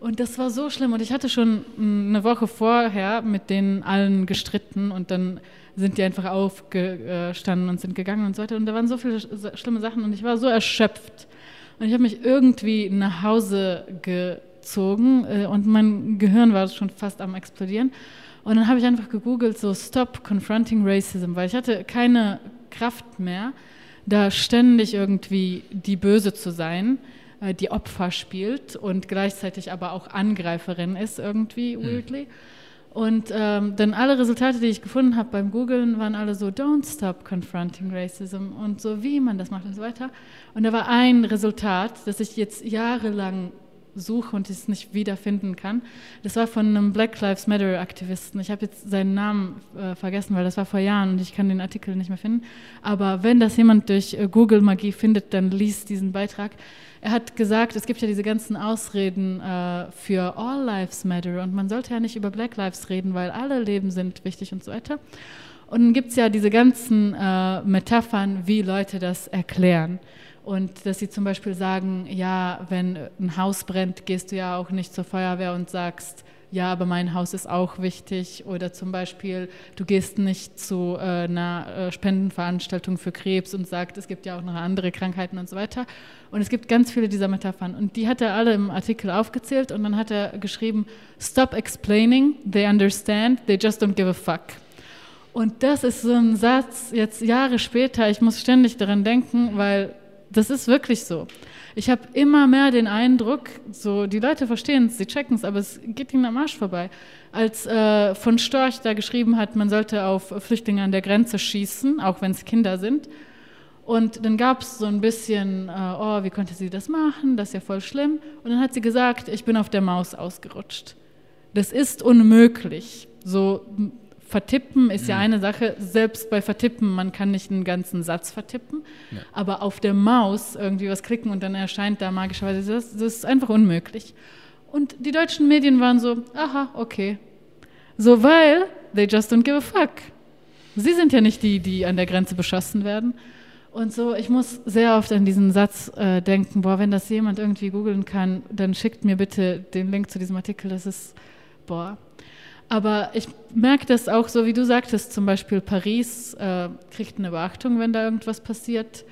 Und das war so schlimm. Und ich hatte schon eine Woche vorher mit denen allen gestritten und dann sind die einfach aufgestanden und sind gegangen und so weiter. Und da waren so viele schlimme Sachen und ich war so erschöpft. Und ich habe mich irgendwie nach Hause gezogen äh, und mein Gehirn war schon fast am explodieren. Und dann habe ich einfach gegoogelt, so Stop Confronting Racism, weil ich hatte keine Kraft mehr, da ständig irgendwie die Böse zu sein, äh, die Opfer spielt und gleichzeitig aber auch Angreiferin ist irgendwie, mhm. weirdly. Und ähm, dann alle Resultate, die ich gefunden habe beim Googlen, waren alle so, don't stop confronting racism und so, wie man das macht und so weiter. Und da war ein Resultat, das ich jetzt jahrelang suche und es nicht wiederfinden kann. Das war von einem Black Lives Matter Aktivisten. Ich habe jetzt seinen Namen äh, vergessen, weil das war vor Jahren und ich kann den Artikel nicht mehr finden. Aber wenn das jemand durch äh, Google Magie findet, dann liest diesen Beitrag. Er hat gesagt, es gibt ja diese ganzen Ausreden äh, für All Lives Matter und man sollte ja nicht über Black Lives reden, weil alle Leben sind wichtig und so weiter. Und dann gibt es ja diese ganzen äh, Metaphern, wie Leute das erklären. Und dass sie zum Beispiel sagen, ja, wenn ein Haus brennt, gehst du ja auch nicht zur Feuerwehr und sagst, ja, aber mein Haus ist auch wichtig. Oder zum Beispiel, du gehst nicht zu äh, einer äh, Spendenveranstaltung für Krebs und sagst, es gibt ja auch noch andere Krankheiten und so weiter. Und es gibt ganz viele dieser Metaphern. Und die hat er alle im Artikel aufgezählt und dann hat er geschrieben, Stop explaining, they understand, they just don't give a fuck. Und das ist so ein Satz, jetzt Jahre später, ich muss ständig daran denken, weil Das ist wirklich so. Ich habe immer mehr den Eindruck, so die Leute verstehen es, sie checken es, aber es geht ihnen am Arsch vorbei. Als äh, von Storch da geschrieben hat, man sollte auf Flüchtlinge an der Grenze schießen, auch wenn es Kinder sind. Und dann gab es so ein bisschen, äh, oh, wie konnte sie das machen? Das ist ja voll schlimm. Und dann hat sie gesagt, ich bin auf der Maus ausgerutscht. Das ist unmöglich. So vertippen ist ja mhm. eine Sache, selbst bei vertippen, man kann nicht einen ganzen Satz vertippen, ja. aber auf der Maus irgendwie was klicken und dann erscheint da magischerweise, das, das ist einfach unmöglich. Und die deutschen Medien waren so, aha, okay. So, weil they just don't give a fuck. Sie sind ja nicht die, die an der Grenze beschossen werden. Und so, ich muss sehr oft an diesen Satz äh, denken, boah, wenn das jemand irgendwie googeln kann, dann schickt mir bitte den Link zu diesem Artikel. Das ist, boah. Aber ich merke das auch so, wie du sagtest, zum Beispiel Paris äh, kriegt eine Beachtung, wenn da irgendwas passiert.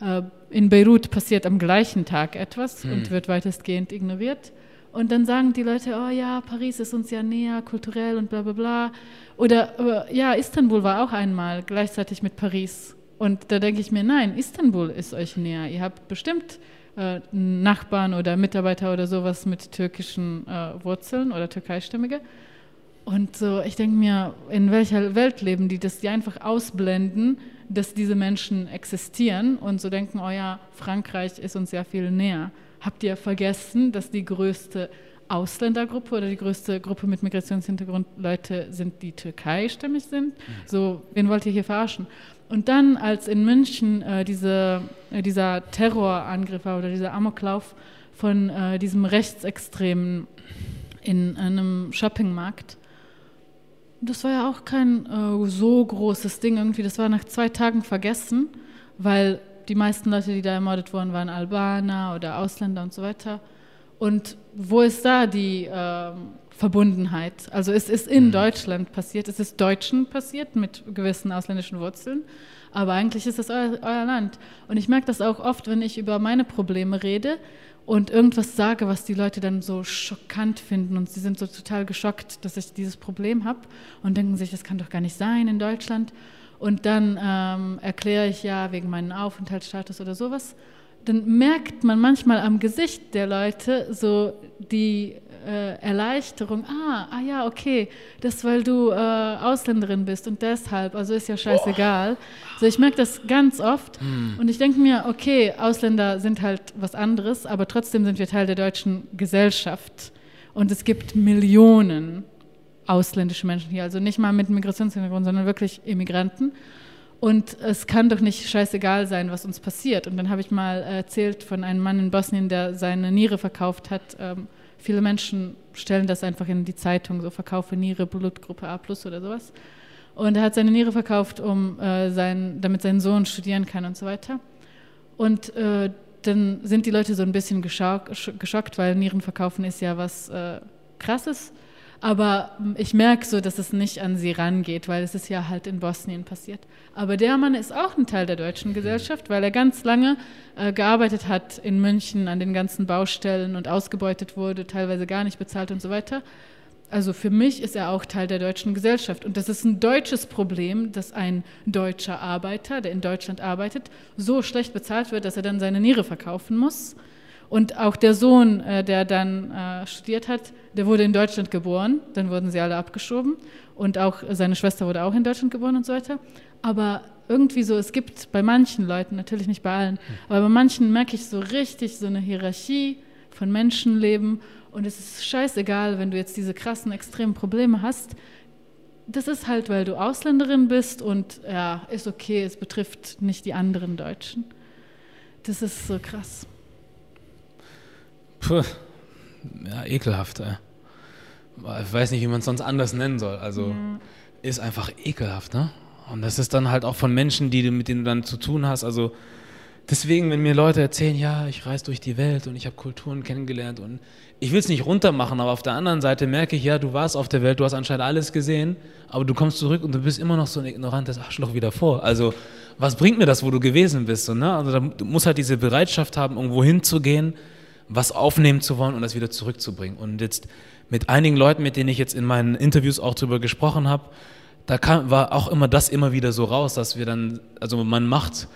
Äh, in Beirut passiert am gleichen Tag etwas hm. und wird weitestgehend ignoriert. Und dann sagen die Leute, oh ja, Paris ist uns ja näher, kulturell und bla bla bla. Oder äh, ja, Istanbul war auch einmal gleichzeitig mit Paris. Und da denke ich mir, nein, Istanbul ist euch näher. Ihr habt bestimmt äh, Nachbarn oder Mitarbeiter oder sowas mit türkischen äh, Wurzeln oder türkeistämmige. Und so, ich denke mir, in welcher Welt leben die, dass die einfach ausblenden, dass diese Menschen existieren und so denken, oh ja, Frankreich ist uns ja viel näher. Habt ihr vergessen, dass die größte Ausländergruppe oder die größte Gruppe mit Migrationshintergrund Leute sind, die türkeistämmig sind? Mhm. So, wen wollt ihr hier verarschen? Und dann, als in München äh, diese, äh, dieser Terrorangriff war oder dieser Amoklauf von äh, diesem Rechtsextremen in einem Shoppingmarkt, das war ja auch kein äh, so großes Ding irgendwie. Das war nach zwei Tagen vergessen, weil die meisten Leute, die da ermordet wurden, waren Albaner oder Ausländer und so weiter. Und wo ist da die äh, Verbundenheit? Also es ist in mhm. Deutschland passiert, es ist Deutschen passiert mit gewissen ausländischen Wurzeln, aber eigentlich ist es euer, euer Land. Und ich merke das auch oft, wenn ich über meine Probleme rede und irgendwas sage, was die Leute dann so schockant finden und sie sind so total geschockt, dass ich dieses Problem habe und denken sich, das kann doch gar nicht sein in Deutschland. Und dann ähm, erkläre ich ja wegen meinem Aufenthaltsstatus oder sowas. Dann merkt man manchmal am Gesicht der Leute so die äh, Erleichterung. Ah, ah ja, okay, das weil du äh, Ausländerin bist und deshalb, also ist ja scheißegal. Oh. So, ich merke das ganz oft mm. und ich denke mir, okay, Ausländer sind halt was anderes, aber trotzdem sind wir Teil der deutschen Gesellschaft und es gibt Millionen ausländische Menschen hier, also nicht mal mit Migrationshintergrund, sondern wirklich Immigranten. Und es kann doch nicht scheißegal sein, was uns passiert. Und dann habe ich mal erzählt von einem Mann in Bosnien, der seine Niere verkauft hat. Ähm, viele Menschen stellen das einfach in die Zeitung, so verkaufe Niere, Blutgruppe A plus oder sowas. Und er hat seine Niere verkauft, um äh, sein, damit sein Sohn studieren kann und so weiter. Und äh, dann sind die Leute so ein bisschen geschockt, weil Nieren verkaufen ist ja was äh, Krasses. Aber ich merke so, dass es nicht an sie rangeht, weil es ist ja halt in Bosnien passiert. Aber der Mann ist auch ein Teil der deutschen Gesellschaft, weil er ganz lange äh, gearbeitet hat in München an den ganzen Baustellen und ausgebeutet wurde, teilweise gar nicht bezahlt und so weiter. Also für mich ist er auch Teil der deutschen Gesellschaft. Und das ist ein deutsches Problem, dass ein deutscher Arbeiter, der in Deutschland arbeitet, so schlecht bezahlt wird, dass er dann seine Niere verkaufen muss und auch der Sohn, äh, der dann äh, studiert hat, der wurde in Deutschland geboren. Dann wurden sie alle abgeschoben. Und auch seine Schwester wurde auch in Deutschland geboren und so weiter. Aber irgendwie so, es gibt bei manchen Leuten, natürlich nicht bei allen, aber bei manchen merke ich so richtig so eine Hierarchie von Menschenleben. Und es ist scheißegal, wenn du jetzt diese krassen, extremen Probleme hast. Das ist halt, weil du Ausländerin bist und ja, ist okay, es betrifft nicht die anderen Deutschen. Das ist so krass. Puh. Ja, ekelhaft. Ey. Ich weiß nicht, wie man es sonst anders nennen soll. Also mhm. ist einfach ekelhaft, ne? Und das ist dann halt auch von Menschen, die, mit denen du dann zu tun hast. Also deswegen, wenn mir Leute erzählen, ja, ich reise durch die Welt und ich habe Kulturen kennengelernt und ich will es nicht runtermachen, aber auf der anderen Seite merke ich, ja, du warst auf der Welt, du hast anscheinend alles gesehen, aber du kommst zurück und du bist immer noch so ein ignorantes Arschloch wie davor. Also was bringt mir das, wo du gewesen bist? So, ne? Also da, du musst halt diese Bereitschaft haben, irgendwo hinzugehen, was aufnehmen zu wollen und das wieder zurückzubringen. Und jetzt mit einigen Leuten, mit denen ich jetzt in meinen Interviews auch drüber gesprochen habe, da kam, war auch immer das immer wieder so raus, dass wir dann, also man macht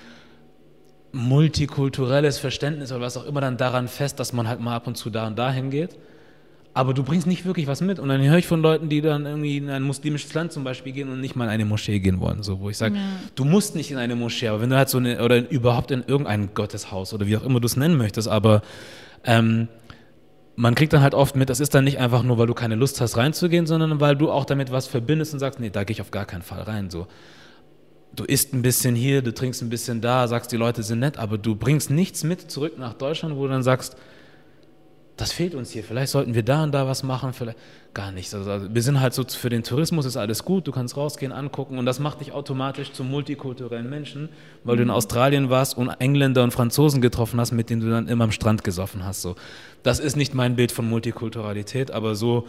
multikulturelles Verständnis oder was auch immer dann daran fest, dass man halt mal ab und zu da und dahin geht. Aber du bringst nicht wirklich was mit. Und dann höre ich von Leuten, die dann irgendwie in ein muslimisches Land zum Beispiel gehen und nicht mal in eine Moschee gehen wollen. So, wo ich sage, ja. du musst nicht in eine Moschee, aber wenn du halt so eine, oder überhaupt in irgendein Gotteshaus oder wie auch immer du es nennen möchtest, aber ähm, man kriegt dann halt oft mit, das ist dann nicht einfach nur, weil du keine Lust hast reinzugehen, sondern weil du auch damit was verbindest und sagst, nee, da gehe ich auf gar keinen Fall rein. So du isst ein bisschen hier, du trinkst ein bisschen da, sagst, die Leute sind nett, aber du bringst nichts mit zurück nach Deutschland, wo du dann sagst, das fehlt uns hier, vielleicht sollten wir da und da was machen, vielleicht gar nichts. Also, also wir sind halt so, für den Tourismus ist alles gut, du kannst rausgehen, angucken und das macht dich automatisch zum multikulturellen Menschen, weil du in. Australien warst und Engländer und Franzosen getroffen hast, mit denen du dann immer am Strand gesoffen hast. So. Das ist nicht mein Bild von Multikulturalität, aber so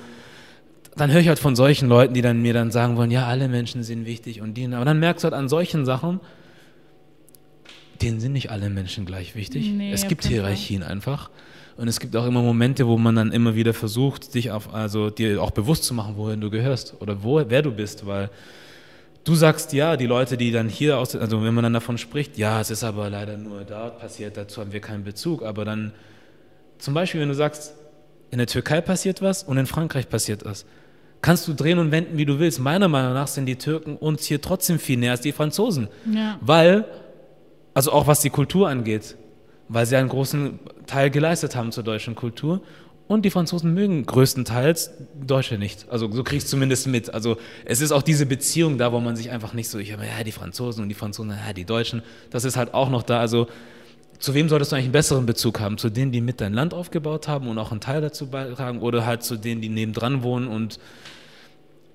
dann höre ich halt von solchen Leuten, die dann mir dann sagen wollen, ja, alle Menschen sind wichtig und die. Aber dann merkst du halt an solchen Sachen, denen sind nicht alle Menschen gleich wichtig. Nee, es gibt Hierarchien Fall. einfach. Und es gibt auch immer Momente, wo man dann immer wieder versucht, dich auf, also dir auch bewusst zu machen, wohin du gehörst oder wo, wer du bist, weil du sagst ja, die Leute, die dann hier aus, also wenn man dann davon spricht, ja, es ist aber leider nur dort passiert, dazu haben wir keinen Bezug, aber dann zum Beispiel, wenn du sagst, in der Türkei passiert was und in Frankreich passiert was, kannst du drehen und wenden, wie du willst. Meiner Meinung nach sind die Türken uns hier trotzdem viel näher als die Franzosen. Ja. Weil, also auch was die Kultur angeht, weil sie einen großen Teil geleistet haben zur deutschen Kultur. Und die Franzosen mögen größtenteils Deutsche nicht. Also so kriegst du zumindest mit. Also es ist auch diese Beziehung da, wo man sich einfach nicht so, ich habe ja die Franzosen und die Franzosen, ja die Deutschen. Das ist halt auch noch da. Also zu wem solltest du eigentlich einen besseren Bezug haben? Zu denen, die mit dein Land aufgebaut haben und auch einen Teil dazu beitragen oder halt zu denen, die nebendran wohnen und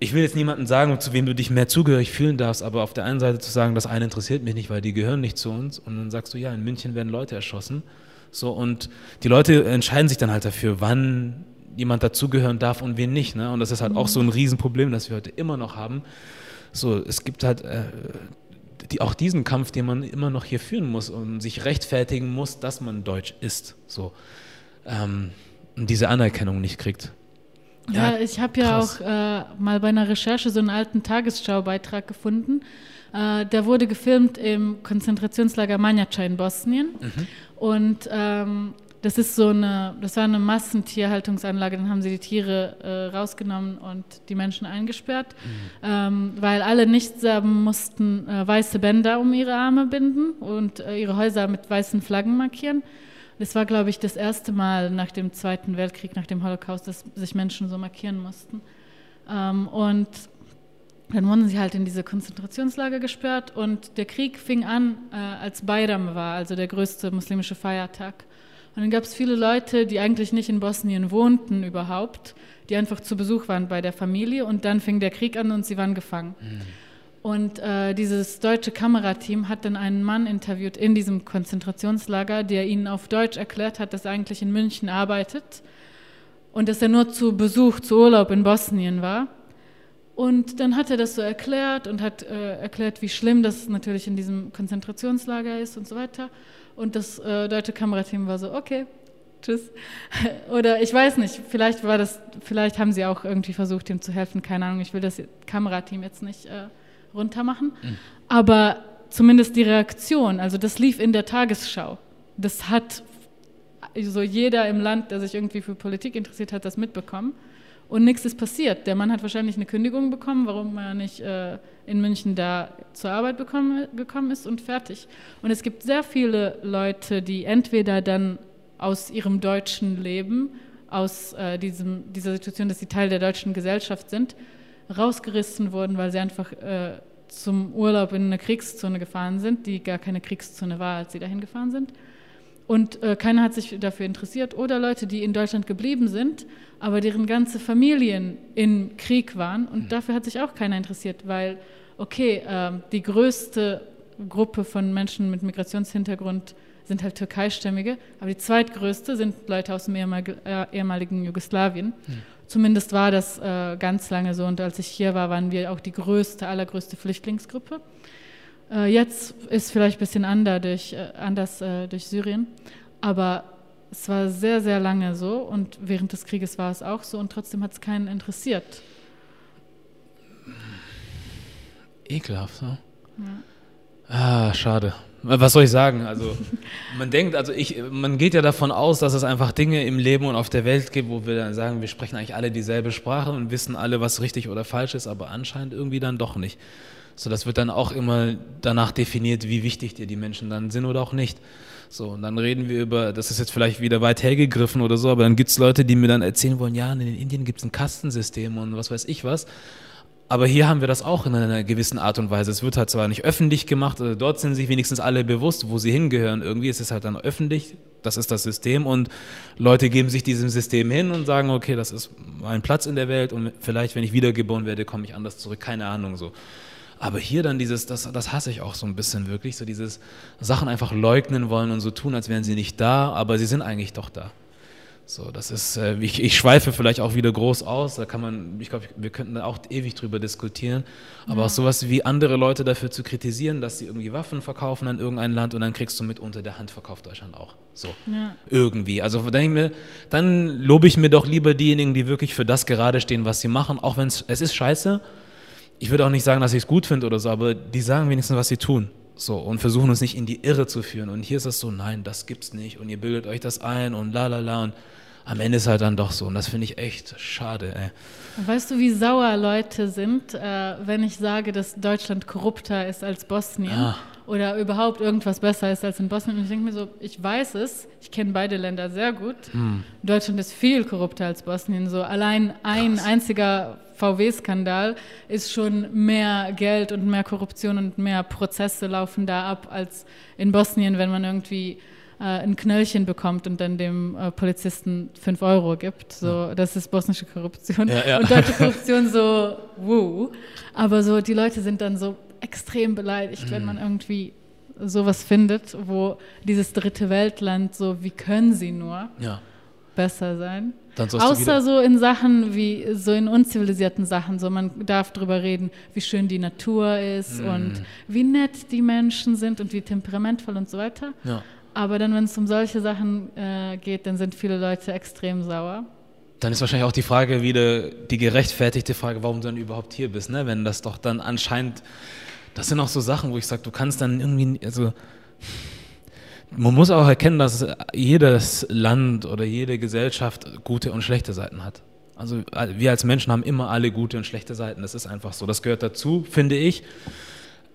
ich will jetzt niemandem sagen, zu wem du dich mehr zugehörig fühlen darfst, aber auf der einen Seite zu sagen, das eine interessiert mich nicht, weil die gehören nicht zu uns und dann sagst du, ja, in München werden Leute erschossen. So und die Leute entscheiden sich dann halt dafür, wann jemand dazugehören darf und wen nicht. Ne? Und das ist halt auch so ein Riesenproblem, das wir heute immer noch haben. So, es gibt halt äh, die, auch diesen Kampf, den man immer noch hier führen muss und sich rechtfertigen muss, dass man Deutsch ist. So. Ähm, und diese Anerkennung nicht kriegt. Ja, ja ich habe ja auch äh, mal bei einer Recherche so einen alten Tagesschaubeitrag gefunden. Äh, der wurde gefilmt im Konzentrationslager Manjača in Bosnien. Mhm. Und ähm, das ist so eine, das war eine Massentierhaltungsanlage, dann haben sie die Tiere äh, rausgenommen und die Menschen eingesperrt, mhm. ähm, weil alle Nichtserben mussten äh, weiße Bänder um ihre Arme binden und äh, ihre Häuser mit weißen Flaggen markieren. Das war, glaube ich, das erste Mal nach dem Zweiten Weltkrieg, nach dem Holocaust, dass sich Menschen so markieren mussten. Ähm, und dann wurden sie halt in diese Konzentrationslager gesperrt und der Krieg fing an, äh, als Bayram war, also der größte muslimische Feiertag. Und dann gab es viele Leute, die eigentlich nicht in Bosnien wohnten überhaupt, die einfach zu Besuch waren bei der Familie und dann fing der Krieg an und sie waren gefangen. Mhm. Und äh, dieses deutsche Kamerateam hat dann einen Mann interviewt in diesem Konzentrationslager, der ihnen auf Deutsch erklärt hat, dass er eigentlich in München arbeitet und dass er nur zu Besuch, zu Urlaub in Bosnien war. Und dann hat er das so erklärt und hat äh, erklärt, wie schlimm das natürlich in diesem Konzentrationslager ist und so weiter. Und das äh, deutsche Kamerateam war so, okay, tschüss. Oder ich weiß nicht, vielleicht war das, vielleicht haben sie auch irgendwie versucht, ihm zu helfen, keine Ahnung. Ich will das Kamerateam jetzt nicht äh, runtermachen. Mhm. Aber zumindest die Reaktion, also das lief in der Tagesschau. Das hat so jeder im Land, der sich irgendwie für Politik interessiert hat, das mitbekommen. Und nichts ist passiert. Der Mann hat wahrscheinlich eine Kündigung bekommen, warum er nicht äh, in München da zur Arbeit bekommen, gekommen ist und fertig. Und es gibt sehr viele Leute, die entweder dann aus ihrem deutschen Leben, aus äh, diesem, dieser Situation, dass sie Teil der deutschen Gesellschaft sind, rausgerissen wurden, weil sie einfach äh, zum Urlaub in eine Kriegszone gefahren sind, die gar keine Kriegszone war, als sie dahin gefahren sind. Und äh, keiner hat sich dafür interessiert. Oder Leute, die in Deutschland geblieben sind, aber deren ganze Familien im Krieg waren. Und mhm. dafür hat sich auch keiner interessiert, weil, okay, äh, die größte Gruppe von Menschen mit Migrationshintergrund sind halt türkeistämmige, aber die zweitgrößte sind Leute aus dem äh, ehemaligen Jugoslawien. Mhm. Zumindest war das äh, ganz lange so. Und als ich hier war, waren wir auch die größte, allergrößte Flüchtlingsgruppe. Äh, jetzt ist vielleicht ein bisschen anders durch, äh, anders äh, durch Syrien, aber es war sehr, sehr lange so und während des Krieges war es auch so und trotzdem hat es keinen interessiert. Ekelhaft, ne? Ja. Ah, schade. Was soll ich sagen? Also man denkt, also ich, man geht ja davon aus, dass es einfach Dinge im Leben und auf der Welt gibt, wo wir dann sagen, wir sprechen eigentlich alle dieselbe Sprache und wissen alle, was richtig oder falsch ist, aber anscheinend irgendwie dann doch nicht. So, das wird dann auch immer danach definiert, wie wichtig dir die Menschen dann sind oder auch nicht. So, und dann reden wir über, das ist jetzt vielleicht wieder weit hergegriffen oder so, aber dann gibt es Leute, die mir dann erzählen wollen, ja, in Indien gibt es ein Kastensystem und was weiß ich was. Aber hier haben wir das auch in einer gewissen Art und Weise. Es wird halt zwar nicht öffentlich gemacht, also dort sind sich wenigstens alle bewusst, wo sie hingehören. Irgendwie ist es halt dann öffentlich, das ist das System und Leute geben sich diesem System hin und sagen, okay, das ist mein Platz in der Welt und vielleicht, wenn ich wiedergeboren werde, komme ich anders zurück. Keine Ahnung so. Aber hier dann dieses, das, das hasse ich auch so ein bisschen wirklich, so dieses Sachen einfach leugnen wollen und so tun, als wären sie nicht da, aber sie sind eigentlich doch da. So, das ist, äh, ich, ich, schweife vielleicht auch wieder groß aus, da kann man, ich glaube, wir könnten da auch ewig drüber diskutieren, aber ja. auch sowas wie andere Leute dafür zu kritisieren, dass sie irgendwie Waffen verkaufen an irgendein Land und dann kriegst du mit unter der Hand verkauft Deutschland auch. So, ja. irgendwie. Also ich mir, dann lobe ich mir doch lieber diejenigen, die wirklich für das gerade stehen, was sie machen, auch wenn es, es ist scheiße, ich würde auch nicht sagen, dass ich es gut finde oder so, aber die sagen wenigstens, was sie tun. So, und versuchen uns nicht in die Irre zu führen. Und hier ist es so, nein, das gibt's nicht. Und ihr bildet euch das ein und la la la. Und am Ende ist halt dann doch so. Und das finde ich echt schade, ey. Weißt du, wie sauer Leute sind, äh, wenn ich sage, dass Deutschland korrupter ist als Bosnien? Ah oder überhaupt irgendwas besser ist als in Bosnien. Und ich denke mir so, ich weiß es, ich kenne beide Länder sehr gut. Hm. Deutschland ist viel korrupter als Bosnien. So allein ein Krass. einziger VW-Skandal ist schon mehr Geld und mehr Korruption und mehr Prozesse laufen da ab als in Bosnien, wenn man irgendwie äh, ein Knöllchen bekommt und dann dem äh, Polizisten fünf Euro gibt. So, das ist bosnische Korruption. Ja, ja. Und deutsche Korruption so, wuh. Aber so, die Leute sind dann so extrem beleidigt, wenn man irgendwie sowas findet, wo dieses dritte Weltland so, wie können sie nur ja. besser sein? Außer so in Sachen wie, so in unzivilisierten Sachen, so man darf drüber reden, wie schön die Natur ist mm. und wie nett die Menschen sind und wie temperamentvoll und so weiter. Ja. Aber dann, wenn es um solche Sachen äh, geht, dann sind viele Leute extrem sauer. Dann ist wahrscheinlich auch die Frage wieder die gerechtfertigte Frage, warum du dann überhaupt hier bist, ne? wenn das doch dann anscheinend das sind auch so Sachen, wo ich sage, du kannst dann irgendwie, also man muss auch erkennen, dass jedes Land oder jede Gesellschaft gute und schlechte Seiten hat. Also wir als Menschen haben immer alle gute und schlechte Seiten. Das ist einfach so. Das gehört dazu, finde ich.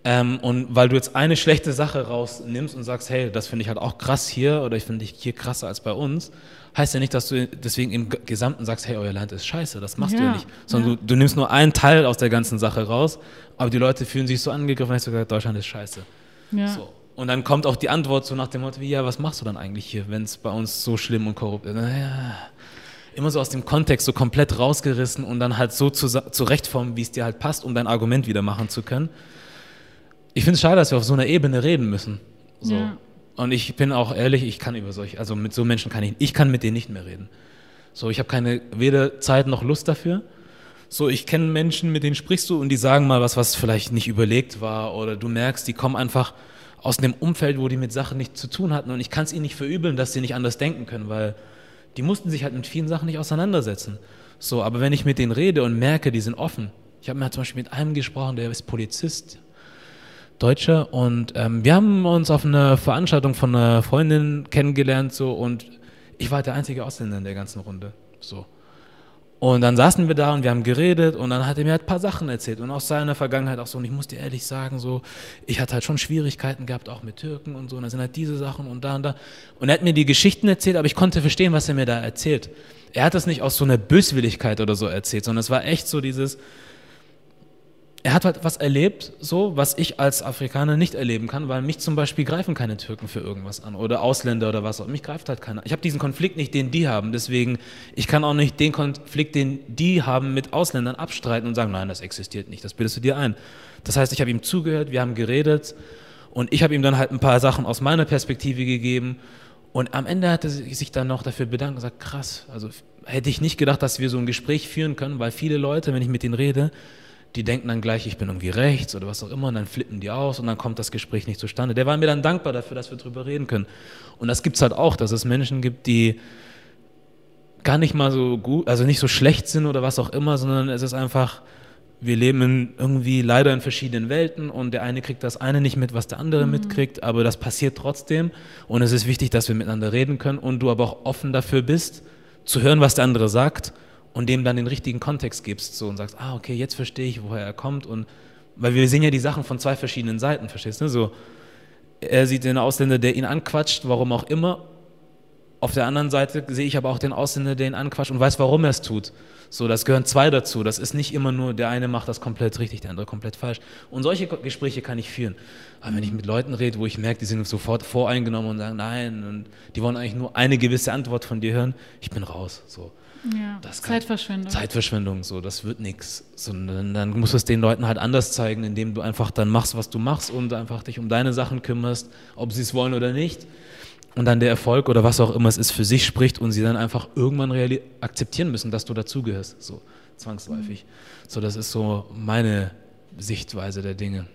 Ähm, und weil du jetzt eine schlechte Sache rausnimmst und sagst, hey, das finde ich halt auch krass hier oder ich finde dich hier krasser als bei uns, heißt ja nicht, dass du deswegen im Gesamten sagst, hey, euer Land ist scheiße, das machst ja, du ja nicht. Sondern ja. du, du, nimmst nur einen Teil aus der ganzen Sache raus, aber die Leute fühlen sich so angegriffen, dass du gesagt Deutschland ist scheiße. Ja. So. Und dann kommt auch die Antwort so nach dem Motto, wie, ja, was machst du dann eigentlich hier, wenn es bei uns so schlimm und korrupt ist? Naja, immer so aus dem Kontext so komplett rausgerissen und dann halt so zu, zurechtformen, wie es dir halt passt, um dein Argument wieder machen zu können. Ich finde es schade, dass wir auf so einer Ebene reden müssen. So. Ja. Und ich bin auch ehrlich, ich kann über solche, also mit so Menschen kann ich, ich kann mit denen nicht mehr reden. So, ich habe keine weder Zeit noch Lust dafür. So, ich kenne Menschen, mit denen sprichst du und die sagen mal was, was vielleicht nicht überlegt war oder du merkst, die kommen einfach aus einem Umfeld, wo die mit Sachen nichts zu tun hatten und ich kann es ihnen nicht verübeln, dass sie nicht anders denken können, weil die mussten sich halt mit vielen Sachen nicht auseinandersetzen. So, aber wenn ich mit denen rede und merke, die sind offen. Ich habe mir zum Beispiel mit einem gesprochen, der ist Polizist, Deutscher. Und ähm, wir haben uns auf einer Veranstaltung von einer Freundin kennengelernt so und ich war der einzige Ausländer in der ganzen Runde. So. Und dann saßen wir da und wir haben geredet und dann hat er mir halt ein paar Sachen erzählt und aus seiner Vergangenheit auch so. Und ich muss dir ehrlich sagen, so, ich hatte halt schon Schwierigkeiten gehabt, auch mit Türken und so. Und da sind halt diese Sachen und da und da. Und er hat mir die Geschichten erzählt, aber ich konnte verstehen, was er mir da erzählt. Er hat das nicht aus so einer Böswilligkeit oder so erzählt, sondern es war echt so dieses, er hat halt was erlebt, so, was ich als Afrikaner nicht erleben kann, weil mich zum Beispiel greifen keine Türken für irgendwas an oder Ausländer oder was auch. Mich greift halt keiner. Ich habe diesen Konflikt nicht, den die haben. Deswegen, ich kann auch nicht den Konflikt, den die haben, mit Ausländern abstreiten und sagen, nein, das existiert nicht. Das bildest du dir ein. Das heißt, ich habe ihm zugehört, wir haben geredet und ich habe ihm dann halt ein paar Sachen aus meiner Perspektive gegeben. Und am Ende hat er sich dann noch dafür bedankt und gesagt, krass, also hätte ich nicht gedacht, dass wir so ein Gespräch führen können, weil viele Leute, wenn ich mit denen rede, die denken dann gleich, ich bin irgendwie rechts oder was auch immer, und dann flippen die aus und dann kommt das Gespräch nicht zustande. Der war mir dann dankbar dafür, dass wir drüber reden können. Und das gibt es halt auch, dass es Menschen gibt, die gar nicht mal so gut, also nicht so schlecht sind oder was auch immer, sondern es ist einfach, wir leben in, irgendwie leider in verschiedenen Welten und der eine kriegt das eine nicht mit, was der andere mhm. mitkriegt, aber das passiert trotzdem und es ist wichtig, dass wir miteinander reden können und du aber auch offen dafür bist, zu hören, was der andere sagt und dem dann den richtigen Kontext gibst so und sagst, ah, okay, jetzt verstehe ich, woher er kommt und weil wir sehen ja die Sachen von zwei verschiedenen Seiten, verstehst du? So, er sieht den Ausländer, der ihn anquatscht, warum auch immer. Auf der anderen Seite sehe ich aber auch den Ausländer, der ihn anquatscht und weiß, warum er es tut. So, das gehören zwei dazu. Das ist nicht immer nur, der eine macht das komplett richtig, der andere komplett falsch. Und solche Gespräche kann ich führen. Aber wenn ich mit Leuten rede, wo ich merke, die sind sofort voreingenommen und sagen, nein, und die wollen eigentlich nur eine gewisse Antwort von dir hören, ich bin raus. So. Ja, Zeitverschwendung. Zeitverschwendung, so, das wird nichts. So, dann, dann musst du es den Leuten halt anders zeigen, indem du einfach dann machst, was du machst und einfach dich um deine Sachen kümmerst, ob sie es wollen oder nicht und dann der Erfolg oder was auch immer es ist für sich spricht und sie dann einfach irgendwann akzeptieren müssen, dass du dazugehörst, so zwangsläufig. Mhm. So, das ist so meine Sichtweise der Dinge.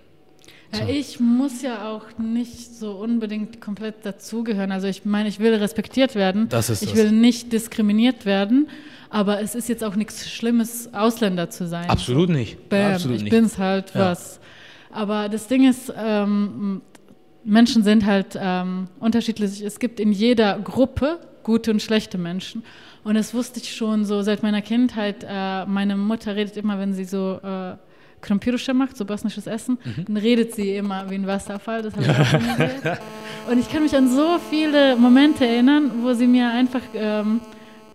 Ja, ich muss ja auch nicht so unbedingt komplett dazugehören. Also ich meine, ich will respektiert werden. Das ist ich das. will nicht diskriminiert werden. Aber es ist jetzt auch nichts Schlimmes, Ausländer zu sein. Absolut nicht. Bam, Absolut ich bin es halt ja. was. Aber das Ding ist, ähm, Menschen sind halt ähm, unterschiedlich. Es gibt in jeder Gruppe gute und schlechte Menschen. Und das wusste ich schon so seit meiner Kindheit. Äh, meine Mutter redet immer, wenn sie so äh, Krompirusche macht, so bosnisches Essen, mhm. dann redet sie immer wie ein Wasserfall. Das habe ich auch schon gesehen. Und ich kann mich an so viele Momente erinnern, wo sie mir einfach ähm,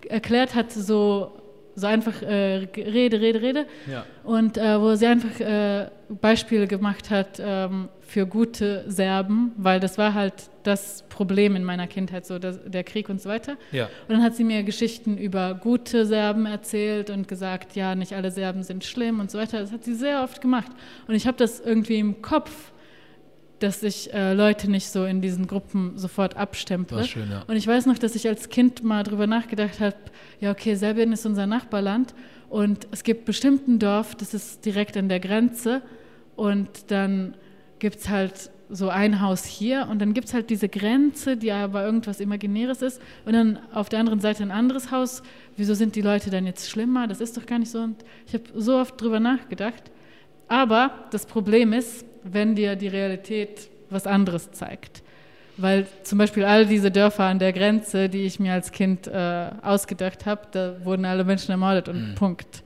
erklärt hat, so so einfach äh, Rede, Rede, Rede. Ja. Und äh, wo sie einfach äh, Beispiele gemacht hat ähm, für gute Serben, weil das war halt das Problem in meiner Kindheit, so das, der Krieg und so weiter. Ja. Und dann hat sie mir Geschichten über gute Serben erzählt und gesagt, ja, nicht alle Serben sind schlimm und so weiter. Das hat sie sehr oft gemacht. Und ich habe das irgendwie im Kopf dass ich äh, Leute nicht so in diesen Gruppen sofort abstemple. Schön, ja. Und ich weiß noch, dass ich als Kind mal darüber nachgedacht habe, ja okay, Serbien ist unser Nachbarland und es gibt bestimmt ein Dorf, das ist direkt an der Grenze und dann gibt es halt so ein Haus hier und dann gibt es halt diese Grenze, die aber irgendwas Imaginäres ist und dann auf der anderen Seite ein anderes Haus. Wieso sind die Leute dann jetzt schlimmer? Das ist doch gar nicht so. Und ich habe so oft darüber nachgedacht. Aber das Problem ist, wenn dir die Realität was anderes zeigt. Weil zum Beispiel all diese Dörfer an der Grenze, die ich mir als Kind äh, ausgedacht habe, da wurden alle Menschen ermordet und mhm. Punkt.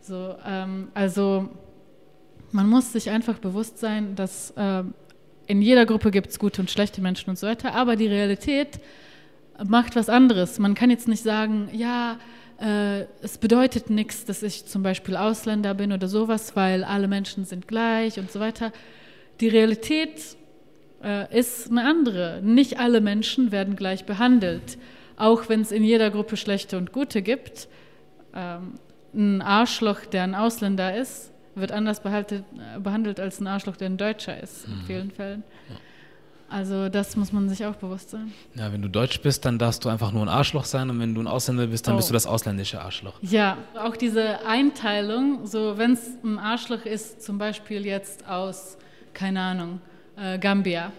So, ähm, also man muss sich einfach bewusst sein, dass äh, in jeder Gruppe gibt es gute und schlechte Menschen und so weiter, aber die Realität macht was anderes. Man kann jetzt nicht sagen, ja, es bedeutet nichts, dass ich zum Beispiel Ausländer bin oder sowas, weil alle Menschen sind gleich und so weiter. Die Realität äh, ist eine andere. Nicht alle Menschen werden gleich behandelt, auch wenn es in jeder Gruppe schlechte und gute gibt. Ähm, ein Arschloch, der ein Ausländer ist, wird anders äh, behandelt als ein Arschloch, der ein Deutscher ist, in mhm. vielen Fällen. Ja. Also das muss man sich auch bewusst sein. Ja, wenn du Deutsch bist, dann darfst du einfach nur ein Arschloch sein und wenn du ein Ausländer bist, dann oh. bist du das ausländische Arschloch. Ja, auch diese Einteilung, so wenn es ein Arschloch ist, zum Beispiel jetzt aus, keine Ahnung, äh, Gambia,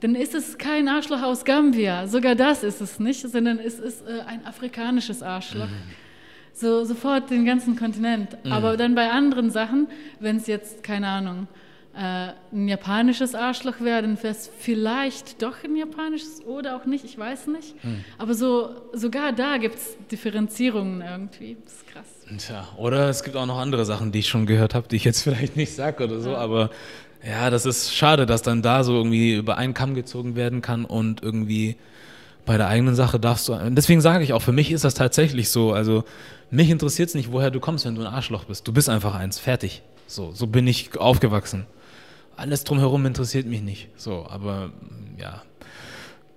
dann ist es kein Arschloch aus Gambia, sogar das ist es nicht, sondern es ist äh, ein afrikanisches Arschloch. Mhm. So sofort den ganzen Kontinent. Mhm. Aber dann bei anderen Sachen, wenn es jetzt, keine Ahnung, äh, ein japanisches Arschloch wäre, dann wäre es vielleicht doch ein japanisches oder auch nicht, ich weiß nicht. Hm. Aber so, sogar da gibt es Differenzierungen irgendwie. Das ist krass. Tja, oder es gibt auch noch andere Sachen, die ich schon gehört habe, die ich jetzt vielleicht nicht sage oder so, ja. aber ja, das ist schade, dass dann da so irgendwie über einen Kamm gezogen werden kann und irgendwie bei der eigenen Sache darfst du. Deswegen sage ich auch, für mich ist das tatsächlich so. Also mich interessiert es nicht, woher du kommst, wenn du ein Arschloch bist. Du bist einfach eins, fertig. So, so bin ich aufgewachsen alles drumherum interessiert mich nicht. So, aber ja,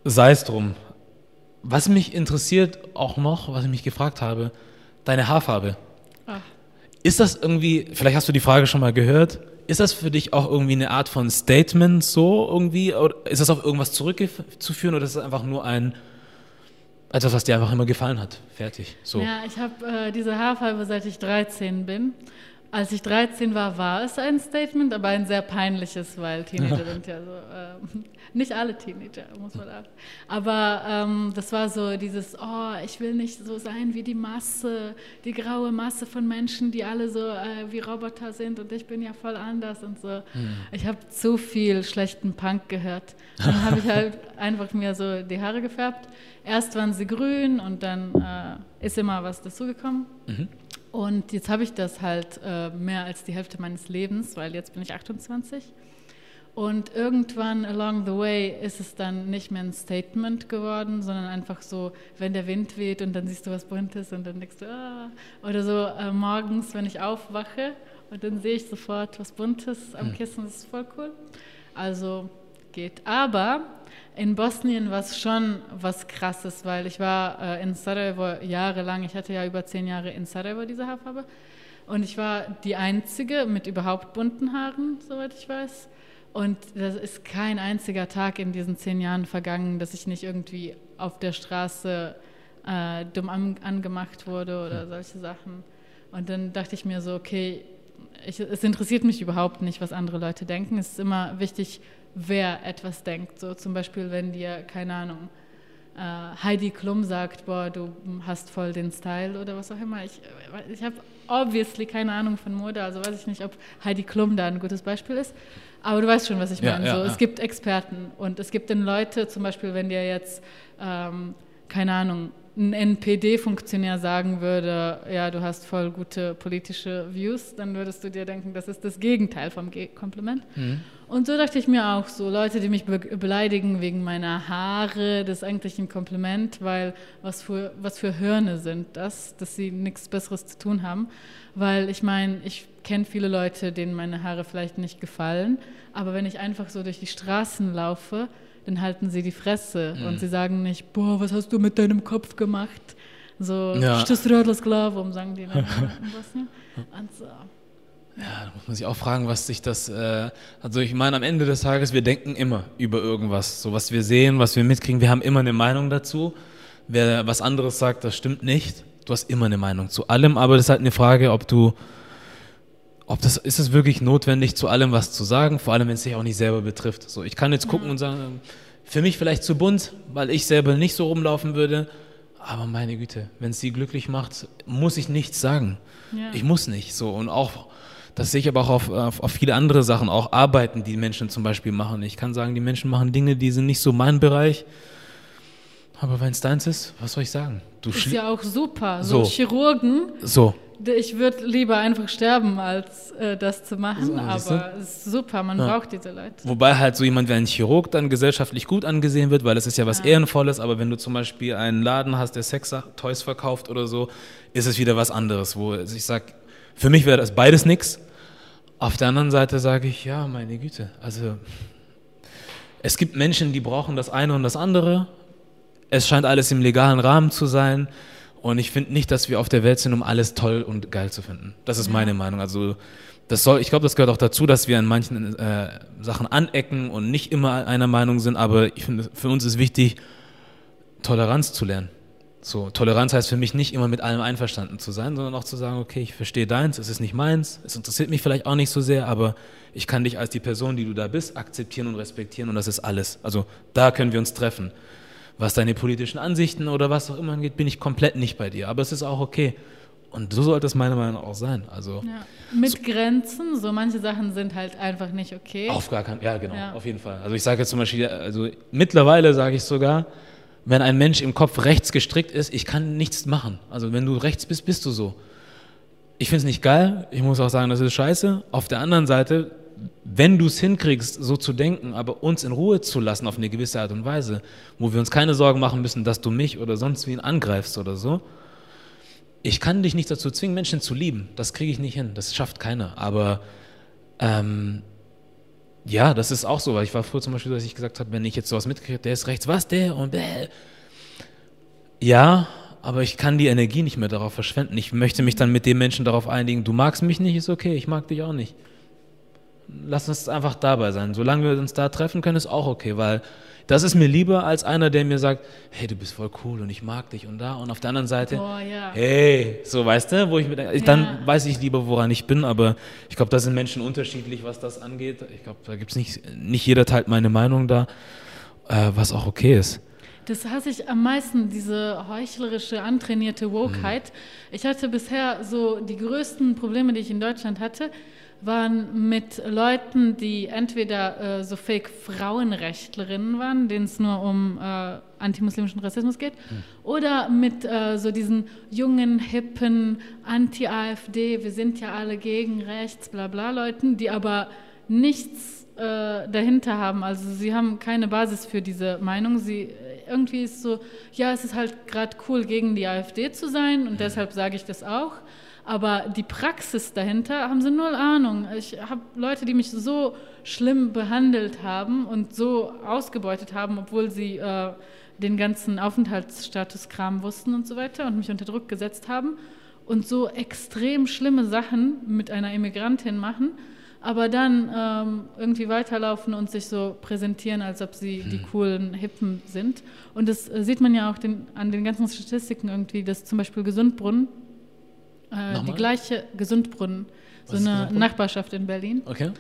sei es drum. Was mich interessiert auch noch, was ich mich gefragt habe, deine Haarfarbe. Ach. Ist das irgendwie, vielleicht hast du die Frage schon mal gehört, ist das für dich auch irgendwie eine Art von Statement so irgendwie? Oder ist das auf irgendwas zurückzuführen oder ist das einfach nur ein etwas, was dir einfach immer gefallen hat? Fertig. So. Ja, ich habe äh, diese Haarfarbe seit ich 13 bin. Als ich 13 war, war es ein Statement, aber ein sehr peinliches, weil Teenager sind ja so, äh, nicht alle Teenager, muss man sagen. Aber ähm, das war so dieses, oh, ich will nicht so sein wie die Masse, die graue Masse von Menschen, die alle so äh, wie Roboter sind und ich bin ja voll anders und so. Mhm. Ich habe zu viel schlechten Punk gehört. Dann habe ich halt einfach mir so die Haare gefärbt. Erst waren sie grün und dann äh, ist immer was dazugekommen. Mhm. Und jetzt habe ich das halt äh, mehr als die Hälfte meines Lebens, weil jetzt bin ich 28. Und irgendwann along the way ist es dann nicht mehr ein Statement geworden, sondern einfach so, wenn der Wind weht und dann siehst du was Buntes und dann denkst du, ah. Oder so äh, morgens, wenn ich aufwache und dann sehe ich sofort was Buntes am hm. Kissen, das ist voll cool. Also geht. Aber in Bosnien war es schon was Krasses, weil ich war äh, in Sarajevo jahrelang, ich hatte ja über zehn Jahre in Sarajevo diese Haarfarbe und ich war die Einzige mit überhaupt bunten Haaren, soweit ich weiß. Und das ist kein einziger Tag in diesen zehn Jahren vergangen, dass ich nicht irgendwie auf der Straße äh, dumm an, angemacht wurde oder solche Sachen. Und dann dachte ich mir so, okay, ich, es interessiert mich überhaupt nicht, was andere Leute denken. Es ist immer wichtig, wer etwas denkt. So zum Beispiel, wenn dir, keine Ahnung, äh, Heidi Klum sagt, boah, du hast voll den Style oder was auch immer. Ich, ich habe obviously keine Ahnung von Mode, also weiß ich nicht, ob Heidi Klum da ein gutes Beispiel ist. Aber du weißt schon, was ich meine. Ja, so, ja. Es gibt Experten und es gibt dann Leute, zum Beispiel, wenn dir jetzt, ähm, keine Ahnung, ein NPD-Funktionär sagen würde, ja, du hast voll gute politische Views, dann würdest du dir denken, das ist das Gegenteil vom Ge Kompliment. Mhm. Und so dachte ich mir auch so, Leute, die mich be beleidigen wegen meiner Haare, das ist eigentlich ein Kompliment, weil was für, was für Hirne sind das, dass sie nichts Besseres zu tun haben. Weil ich meine, ich kenne viele Leute, denen meine Haare vielleicht nicht gefallen, aber wenn ich einfach so durch die Straßen laufe, dann halten sie die Fresse mhm. und sie sagen nicht, boah, was hast du mit deinem Kopf gemacht? So, ja. warum sagen die dann in Bosnien? Und so. Ja, da muss man sich auch fragen, was sich das, äh, also ich meine, am Ende des Tages, wir denken immer über irgendwas, so was wir sehen, was wir mitkriegen, wir haben immer eine Meinung dazu. Wer was anderes sagt, das stimmt nicht. Du hast immer eine Meinung zu allem, aber das ist halt eine Frage, ob du, ob das, ist es wirklich notwendig, zu allem was zu sagen, vor allem, wenn es dich auch nicht selber betrifft. So, ich kann jetzt gucken und sagen, für mich vielleicht zu bunt, weil ich selber nicht so rumlaufen würde, aber meine Güte, wenn es sie glücklich macht, muss ich nichts sagen. Ja. Ich muss nicht, so, und auch, das sehe ich aber auch auf, auf, auf, viele andere Sachen, auch Arbeiten, die Menschen zum Beispiel machen. Ich kann sagen, die Menschen machen Dinge, die sind nicht so mein Bereich. Aber wenn es deins ist, was soll ich sagen? Du ist ja auch super. So, so. Chirurgen. So. Ich würde lieber einfach sterben, als äh, das zu machen, so, aber es ist super, man ja. braucht diese Leute. Wobei halt so jemand wie ein Chirurg dann gesellschaftlich gut angesehen wird, weil es ist ja was ja. Ehrenvolles, aber wenn du zum Beispiel einen Laden hast, der Sex-Toys verkauft oder so, ist es wieder was anderes, wo ich sage, für mich wäre das beides nichts. Auf der anderen Seite sage ich, ja, meine Güte, also es gibt Menschen, die brauchen das eine und das andere. Es scheint alles im legalen Rahmen zu sein. Und ich finde nicht, dass wir auf der Welt sind, um alles toll und geil zu finden. Das ist meine Meinung. Also das soll, ich glaube, das gehört auch dazu, dass wir an manchen äh, Sachen anecken und nicht immer einer Meinung sind. Aber ich finde, für uns ist wichtig, Toleranz zu lernen. So, Toleranz heißt für mich nicht immer mit allem einverstanden zu sein, sondern auch zu sagen, okay, ich verstehe deins, es ist nicht meins, es interessiert mich vielleicht auch nicht so sehr, aber ich kann dich als die Person, die du da bist, akzeptieren und respektieren und das ist alles. Also da können wir uns treffen. Was deine politischen Ansichten oder was auch immer angeht, bin ich komplett nicht bei dir, aber es ist auch okay. Und so sollte es meiner Meinung nach auch sein. Also ja. Mit so, Grenzen, so manche Sachen sind halt einfach nicht okay. Auf gar keinen, ja genau, ja. auf jeden Fall. Also ich sage jetzt zum Beispiel, also mittlerweile sage ich sogar, wenn ein Mensch im Kopf rechts gestrickt ist, ich kann nichts machen. Also wenn du rechts bist, bist du so. Ich finde es nicht geil, ich muss auch sagen, das ist scheiße. Auf der anderen Seite, wenn du es hinkriegst, so zu denken, aber uns in Ruhe zu lassen auf eine gewisse Art und Weise, wo wir uns keine Sorgen machen müssen, dass du mich oder sonst wen angreifst oder so. Ich kann dich nicht dazu zwingen, Menschen zu lieben. Das kriege ich nicht hin. Das schafft keiner. Aber ähm, ja, das ist auch so, weil ich war früher zum Beispiel, dass ich gesagt habe, wenn ich jetzt sowas mitkriege, der ist rechts, was der und bäh. Ja, aber ich kann die Energie nicht mehr darauf verschwenden. Ich möchte mich dann mit dem Menschen darauf einigen, du magst mich nicht, ist okay, ich mag dich auch nicht. Lass uns einfach dabei sein. Solange wir uns da treffen können, ist auch okay, weil das ist mir lieber als einer, der mir sagt, hey, du bist voll cool und ich mag dich und da. Und auf der anderen Seite, Oh, ja. hey, so weißt du, wo ich mir denke, Ja. dann weiß ich lieber, woran ich bin. Aber ich glaube, da sind Menschen unterschiedlich, was das angeht. Ich glaube, da gibt es nicht, nicht jeder teilt meine Meinung da, äh, was auch okay ist. Das hasse ich am meisten, diese heuchlerische, antrainierte Wokeheit. Ich hatte bisher so die größten Probleme, die ich in Deutschland hatte, waren mit Leuten, die entweder äh, so fake Frauenrechtlerinnen waren, denen es nur um äh, antimuslimischen Rassismus geht, oder mit äh, so diesen jungen, hippen, anti-AfD, wir sind ja alle gegen rechts, bla bla Leuten, die aber nichts äh, dahinter haben. Also sie haben keine Basis für diese Meinung. Sie irgendwie ist so, ja, es ist halt gerade cool, gegen die AfD zu sein und deshalb sage ich das auch. Aber die Praxis dahinter haben sie null Ahnung. Ich habe Leute, die mich so schlimm behandelt haben und so ausgebeutet haben, obwohl sie äh, den ganzen Aufenthaltsstatuskram wussten und so weiter und mich unter Druck gesetzt haben und so extrem schlimme Sachen mit einer Immigrantin machen, aber dann ähm, irgendwie weiterlaufen und sich so präsentieren, als ob sie die coolen Hippen sind. Und das äh, sieht man ja auch den, an den ganzen Statistiken irgendwie, dass zum Beispiel Gesundbrunnen, äh, die gleiche Gesundbrunnen, so eine Gesundbrunnen? Nachbarschaft in Berlin. Okay?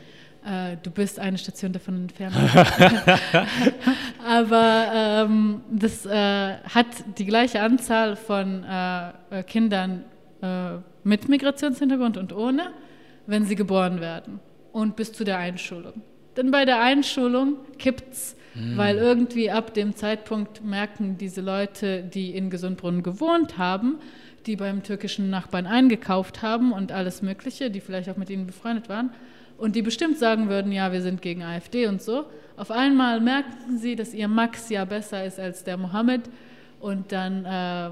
Äh, du bist eine Station davon entfernt. Aber ähm, das äh, hat die gleiche Anzahl von äh, äh, Kindern äh, mit Migrationshintergrund und ohne, wenn sie geboren werden und bis zu der Einschulung. Denn bei der Einschulung kippt's, weil irgendwie ab dem Zeitpunkt merken diese Leute, die in Gesundbrunnen gewohnt haben, die beim türkischen Nachbarn eingekauft haben und alles Mögliche, die vielleicht auch mit ihnen befreundet waren, und die bestimmt sagen würden, ja, wir sind gegen AfD und so. Auf einmal merken sie, dass ihr Max ja besser ist als der Mohammed und dann äh,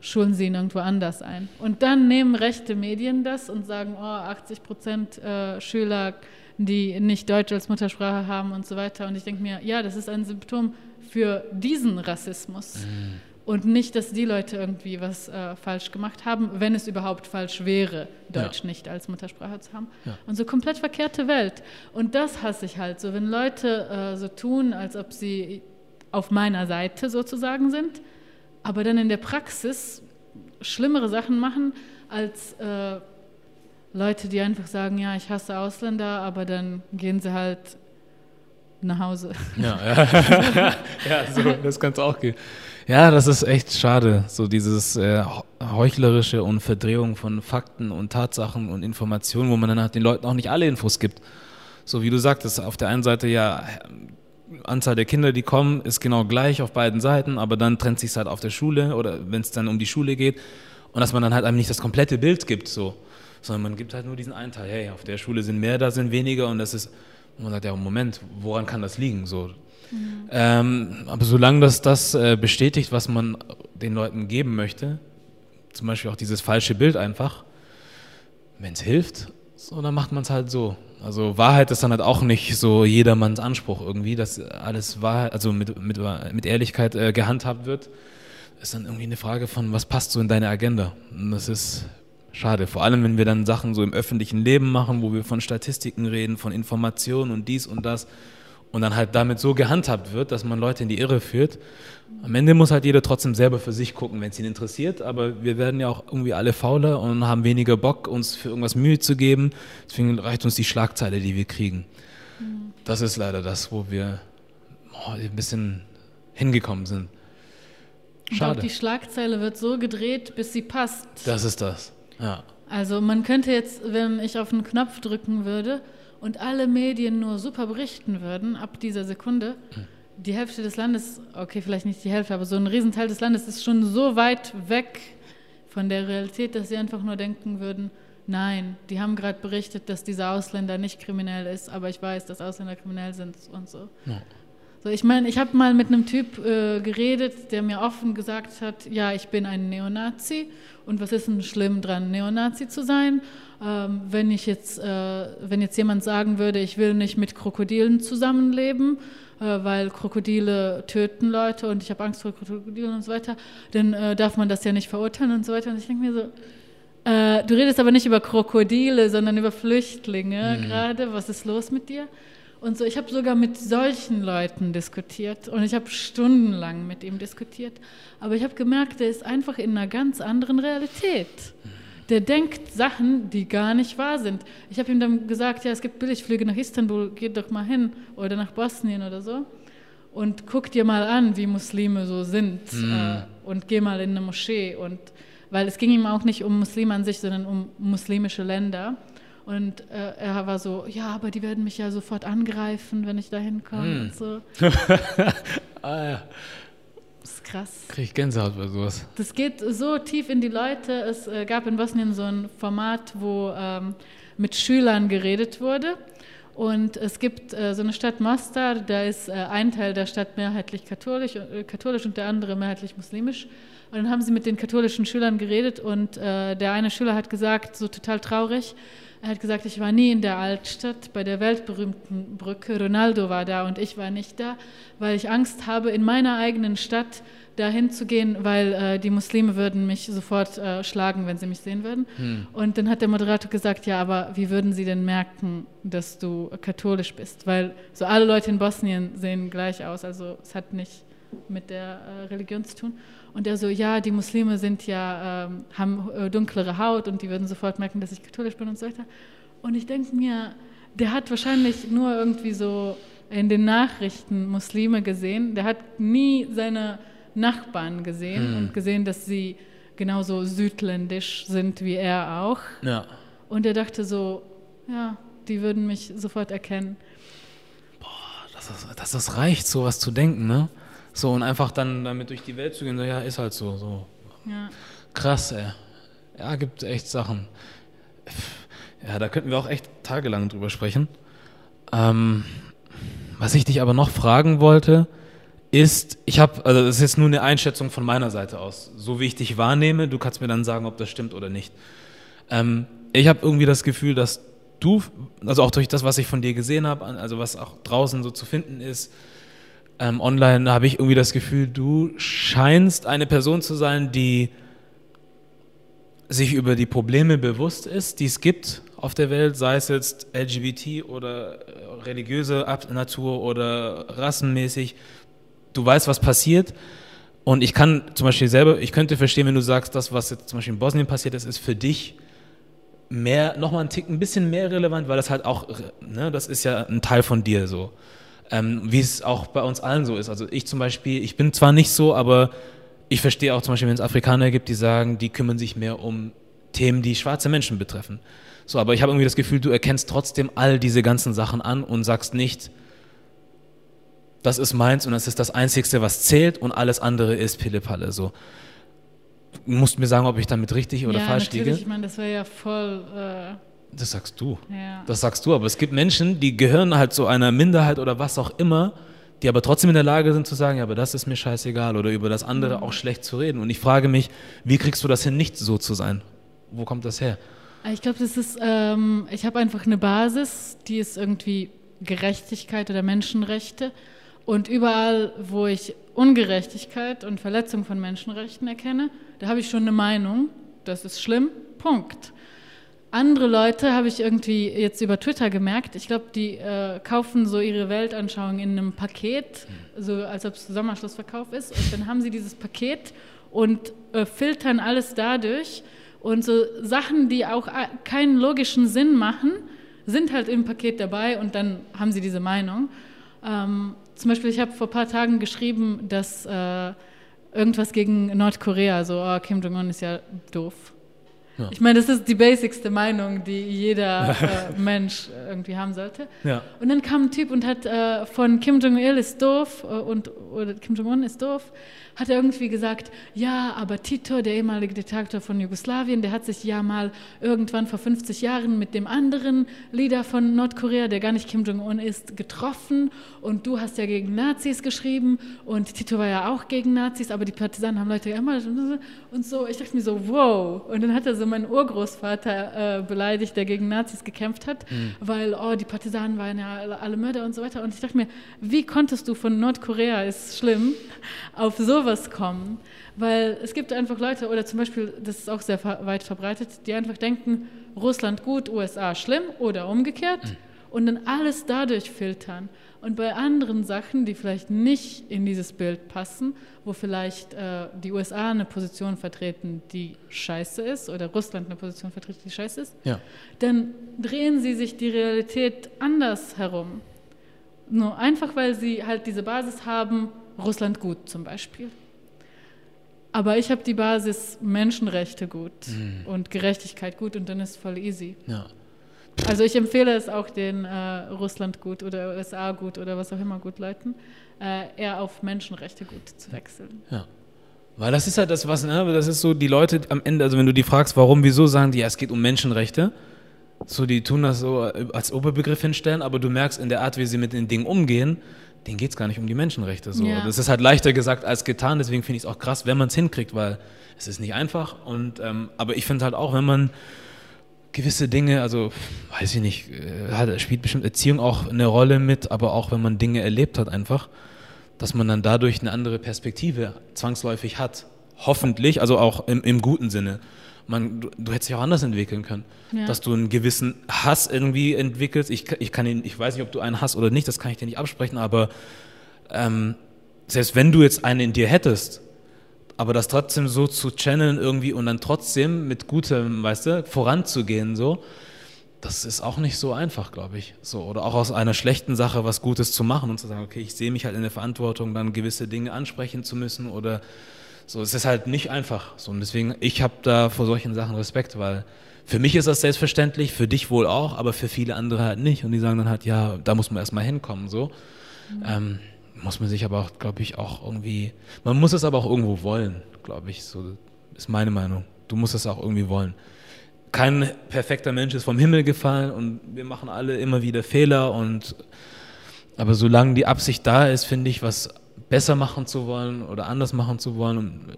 schulen sie ihn irgendwo anders ein. Und dann nehmen rechte Medien das und sagen, oh, 80 Prozent äh, Schüler, die nicht Deutsch als Muttersprache haben und so weiter. Und ich denke mir, ja, das ist ein Symptom für diesen Rassismus. Und nicht, dass die Leute irgendwie was äh, falsch gemacht haben, wenn es überhaupt falsch wäre, Deutsch Ja. nicht als Muttersprache zu haben. Ja. Und so komplett verkehrte Welt. Und das hasse ich halt so, wenn Leute äh, so tun, als ob sie auf meiner Seite sozusagen sind, aber dann in der Praxis schlimmere Sachen machen als äh, Leute, die einfach sagen, ja, ich hasse Ausländer, aber dann gehen sie halt nach Hause. Ja, ja. ja so, das kann es auch gehen. Ja, das ist echt schade. So dieses äh, heuchlerische und Verdrehung von Fakten und Tatsachen und Informationen, wo man dann halt den Leuten auch nicht alle Infos gibt. So wie du sagtest, auf der einen Seite ja, Anzahl der Kinder, die kommen, ist genau gleich auf beiden Seiten, aber dann trennt sich halt auf der Schule oder wenn es dann um die Schule geht und dass man dann halt einem nicht das komplette Bild gibt, so, sondern man gibt halt nur diesen einen Teil. Hey, auf der Schule sind mehr, da sind weniger und das ist, und man sagt ja, Moment, woran kann das liegen? So, ähm, aber solange das das äh, bestätigt, was man den Leuten geben möchte, zum Beispiel auch dieses falsche Bild einfach, wenn es hilft, so, dann macht man es halt so. Also Wahrheit ist dann halt auch nicht so jedermanns Anspruch irgendwie, dass alles Wahrheit, also mit, mit, mit Ehrlichkeit äh, gehandhabt wird. Ist dann irgendwie eine Frage von, was passt so in deine Agenda? Und das ist schade. Vor allem, wenn wir dann Sachen so im öffentlichen Leben machen, wo wir von Statistiken reden, von Informationen und dies und das und dann halt damit so gehandhabt wird, dass man Leute in die Irre führt. Am Ende muss halt jeder trotzdem selber für sich gucken, wenn es ihn interessiert, aber wir werden ja auch irgendwie alle fauler und haben weniger Bock, uns für irgendwas Mühe zu geben. Deswegen reicht uns die Schlagzeile, die wir kriegen. Das ist leider das, wo wir oh, ein bisschen hingekommen sind. Ich glaube, Schade. die Schlagzeile wird so gedreht, bis sie passt. Das ist das. Ja. Also man könnte jetzt, wenn ich auf einen Knopf drücken würde und alle Medien nur super berichten würden, ab dieser Sekunde, die Hälfte des Landes, okay, vielleicht nicht die Hälfte, aber so ein Riesenteil des Landes ist schon so weit weg von der Realität, dass sie einfach nur denken würden, nein, die haben gerade berichtet, dass dieser Ausländer nicht kriminell ist, aber ich weiß, dass Ausländer kriminell sind und so. Ja. So, ich meine, ich habe mal mit einem Typ äh, geredet, der mir offen gesagt hat, ja, ich bin ein Neonazi und was ist denn schlimm dran, Neonazi zu sein? Ähm, wenn ich jetzt, äh, wenn jetzt jemand sagen würde, ich will nicht mit Krokodilen zusammenleben, äh, weil Krokodile töten Leute und ich habe Angst vor Krokodilen und so weiter, dann äh, darf man das ja nicht verurteilen und so weiter. Und ich denke mir so, Äh, du redest aber nicht über Krokodile, sondern über Flüchtlinge Mhm. gerade. Was ist los mit dir? Und so, ich habe sogar mit solchen Leuten diskutiert und ich habe stundenlang mit ihm diskutiert. Aber ich habe gemerkt, der ist einfach in einer ganz anderen Realität. Der denkt Sachen, die gar nicht wahr sind. Ich habe ihm dann gesagt, ja, es gibt Billigflüge nach Istanbul, geht doch mal hin oder nach Bosnien oder so und guck dir mal an, wie Muslime so sind äh, und geh mal in eine Moschee und weil es ging ihm auch nicht um Muslime an sich, sondern um muslimische Länder. Und äh, er war so, ja, aber die werden mich ja sofort angreifen, wenn ich da hinkomme und so. Ah ja, Das ist krass. krieg ich Gänsehaut bei sowas. Das geht so tief in die Leute. Es äh, gab in Bosnien so ein Format, wo ähm, mit Schülern geredet wurde. Und es gibt äh, so eine Stadt Mostar, da ist äh, ein Teil der Stadt mehrheitlich katholisch, äh, katholisch und der andere mehrheitlich muslimisch. Und dann haben sie mit den katholischen Schülern geredet und äh, der eine Schüler hat gesagt, so total traurig, er hat gesagt, ich war nie in der Altstadt bei der weltberühmten Brücke. Ronaldo war da und ich war nicht da, weil ich Angst habe, in meiner eigenen Stadt dahin zu gehen, weil äh, die Muslime würden mich sofort äh, schlagen, wenn sie mich sehen würden. Und dann hat der Moderator gesagt, ja, aber wie würden sie denn merken, dass du katholisch bist? Weil so alle Leute in Bosnien sehen gleich aus, also es hat nicht mit der äh, Religion zu tun. Und er so, ja, die Muslime sind ja, ähm, haben äh, dunklere Haut und die würden sofort merken, dass ich katholisch bin und so weiter. Und ich denke mir, der hat wahrscheinlich nur irgendwie so in den Nachrichten Muslime gesehen. Der hat nie seine Nachbarn gesehen und gesehen, dass sie genauso südländisch sind wie er auch. Ja. Und er dachte so, ja, die würden mich sofort erkennen. Dass das, dass das reicht, sowas zu denken, ne? So und einfach dann damit durch die Welt zu gehen, so, ja, ist halt so, so. Ja. Krass, ey. Ja, gibt echt Sachen. Ja, da könnten wir auch echt tagelang drüber sprechen. Ähm, was ich dich aber noch fragen wollte, ist, ich habe, also das ist jetzt nur eine Einschätzung von meiner Seite aus, so wie ich dich wahrnehme, du kannst mir dann sagen, ob das stimmt oder nicht. Ähm, ich habe irgendwie das Gefühl, dass du, also auch durch das, was ich von dir gesehen habe, also was auch draußen so zu finden ist, ähm, online habe ich irgendwie das Gefühl, du scheinst eine Person zu sein, die sich über die Probleme bewusst ist, die es gibt auf der Welt, sei es jetzt LGBT oder äh, religiöse Natur oder rassenmäßig. Du weißt, was passiert. Und ich kann zum Beispiel selber, ich könnte verstehen, wenn du sagst, das, was jetzt zum Beispiel in Bosnien passiert ist, ist für dich mehr, nochmal ein Tick, ein bisschen mehr relevant, weil das halt auch, ne, das ist ja ein Teil von dir so. Ähm, wie es auch bei uns allen so ist. Also ich zum Beispiel, ich bin zwar nicht so, aber ich verstehe auch zum Beispiel, wenn es Afrikaner gibt, die sagen, die kümmern sich mehr um Themen, die schwarze Menschen betreffen. So, aber ich habe irgendwie das Gefühl, du erkennst trotzdem all diese ganzen Sachen an und sagst nicht, das ist meins und das ist das Einzigste, was zählt und alles andere ist Pillepalle. So. Du musst mir sagen, ob ich damit richtig oder ja, falsch natürlich, liege. Ich meine, das wäre ja voll, Das sagst du. äh, ja. Das sagst du, aber es gibt Menschen, die gehören halt zu einer Minderheit oder was auch immer, die aber trotzdem in der Lage sind zu sagen, ja, aber das ist mir scheißegal oder über das andere auch schlecht zu reden. Und ich frage mich, wie kriegst du das hin, nicht so zu sein? Wo kommt das her? Ich glaube, das ist, ähm, ich habe einfach eine Basis, die ist irgendwie Gerechtigkeit oder Menschenrechte. Und überall, wo ich Ungerechtigkeit und Verletzung von Menschenrechten erkenne, da habe ich schon eine Meinung, das ist schlimm, Punkt. Andere Leute habe ich irgendwie jetzt über Twitter gemerkt, ich glaube, die äh, kaufen so ihre Weltanschauung in einem Paket, so als ob es Sommerschlussverkauf ist. Und dann haben sie dieses Paket und äh, filtern alles dadurch. Und so Sachen, die auch äh, keinen logischen Sinn machen, sind halt im Paket dabei und dann haben sie diese Meinung. Ähm, zum Beispiel, ich habe vor ein paar Tagen geschrieben, dass äh, irgendwas gegen Nordkorea, so oh, Kim Jong-un ist ja doof. Ja. Ich meine, das ist die basicste Meinung, die jeder äh, Mensch irgendwie haben sollte. Ja. Und dann kam ein Typ und hat äh, von Kim Jong-il ist doof äh, und oder Kim Jong-un ist doof, hat er irgendwie gesagt, ja, aber Tito, der ehemalige Diktator von Jugoslawien, der hat sich ja mal irgendwann vor 50 Jahren mit dem anderen Leader von Nordkorea, der gar nicht Kim Jong-un ist, getroffen und du hast ja gegen Nazis geschrieben und Tito war ja auch gegen Nazis, aber die Partisanen haben Leute ja immer und so. Ich dachte mir so, wow. Und dann hat er so meinen Urgroßvater äh, beleidigt, der gegen Nazis gekämpft hat, mhm. weil, oh, die Partisanen waren ja alle, Mörder und so weiter. Und ich dachte mir, wie konntest du von Nordkorea, ist schlimm, auf sowas kommen? Weil es gibt einfach Leute, oder zum Beispiel, das ist auch sehr weit verbreitet, die einfach denken, Russland gut, USA schlimm oder umgekehrt mhm. und dann alles dadurch filtern. Und bei anderen Sachen, die vielleicht nicht in dieses Bild passen, wo vielleicht äh, die USA eine Position vertreten, die scheiße ist, oder Russland eine Position vertreten, die scheiße ist, ja. dann drehen sie sich die Realität anders herum. Nur einfach, weil sie halt diese Basis haben, Russland gut zum Beispiel. Aber ich habe die Basis Menschenrechte gut mhm. und Gerechtigkeit gut und dann ist voll easy. Ja. Also ich empfehle es auch den äh, Russland gut oder USA gut oder was auch immer gut Leuten, äh, eher auf Menschenrechte gut zu wechseln. Ja. Weil das ist halt das, was, ne, das ist so, die Leute am Ende, also wenn du die fragst, warum, wieso, sagen die, ja, es geht um Menschenrechte. So, die tun das so als Oberbegriff hinstellen, aber du merkst in der Art, wie sie mit den Dingen umgehen, denen geht es gar nicht um die Menschenrechte. So. Ja. Das ist halt leichter gesagt als getan, deswegen finde ich es auch krass, wenn man es hinkriegt, weil es ist nicht einfach. Und, ähm, aber ich finde halt auch, wenn man gewisse Dinge, also weiß ich nicht, äh, spielt bestimmt Erziehung auch eine Rolle mit, aber auch wenn man Dinge erlebt hat einfach, dass man dann dadurch eine andere Perspektive zwangsläufig hat. Hoffentlich, also auch im, im guten Sinne. Man, du, du hättest dich auch anders entwickeln können. Ja. Dass du einen gewissen Hass irgendwie entwickelst. Ich, ich, kann ihn, ich weiß nicht, ob du einen hast oder nicht, das kann ich dir nicht absprechen, aber ähm, selbst wenn du jetzt einen in dir hättest, aber das trotzdem so zu channeln irgendwie und dann trotzdem mit gutem, weißt du, voranzugehen, so, das ist auch nicht so einfach, glaube ich. So, oder auch aus einer schlechten Sache was Gutes zu machen und zu sagen, okay, ich sehe mich halt in der Verantwortung, dann gewisse Dinge ansprechen zu müssen oder so. Es ist halt nicht einfach. So, und deswegen, ich habe da vor solchen Sachen Respekt, weil für mich ist das selbstverständlich, für dich wohl auch, aber für viele andere halt nicht. Und die sagen dann halt, ja, da muss man erstmal hinkommen, so. Mhm. Ähm, muss man sich aber auch, glaube ich, auch irgendwie, man muss es aber auch irgendwo wollen, glaube ich, so ist meine Meinung. Du musst es auch irgendwie wollen. Kein perfekter Mensch ist vom Himmel gefallen und wir machen alle immer wieder Fehler und aber solange die Absicht da ist, finde ich, was besser machen zu wollen oder anders machen zu wollen, und, äh,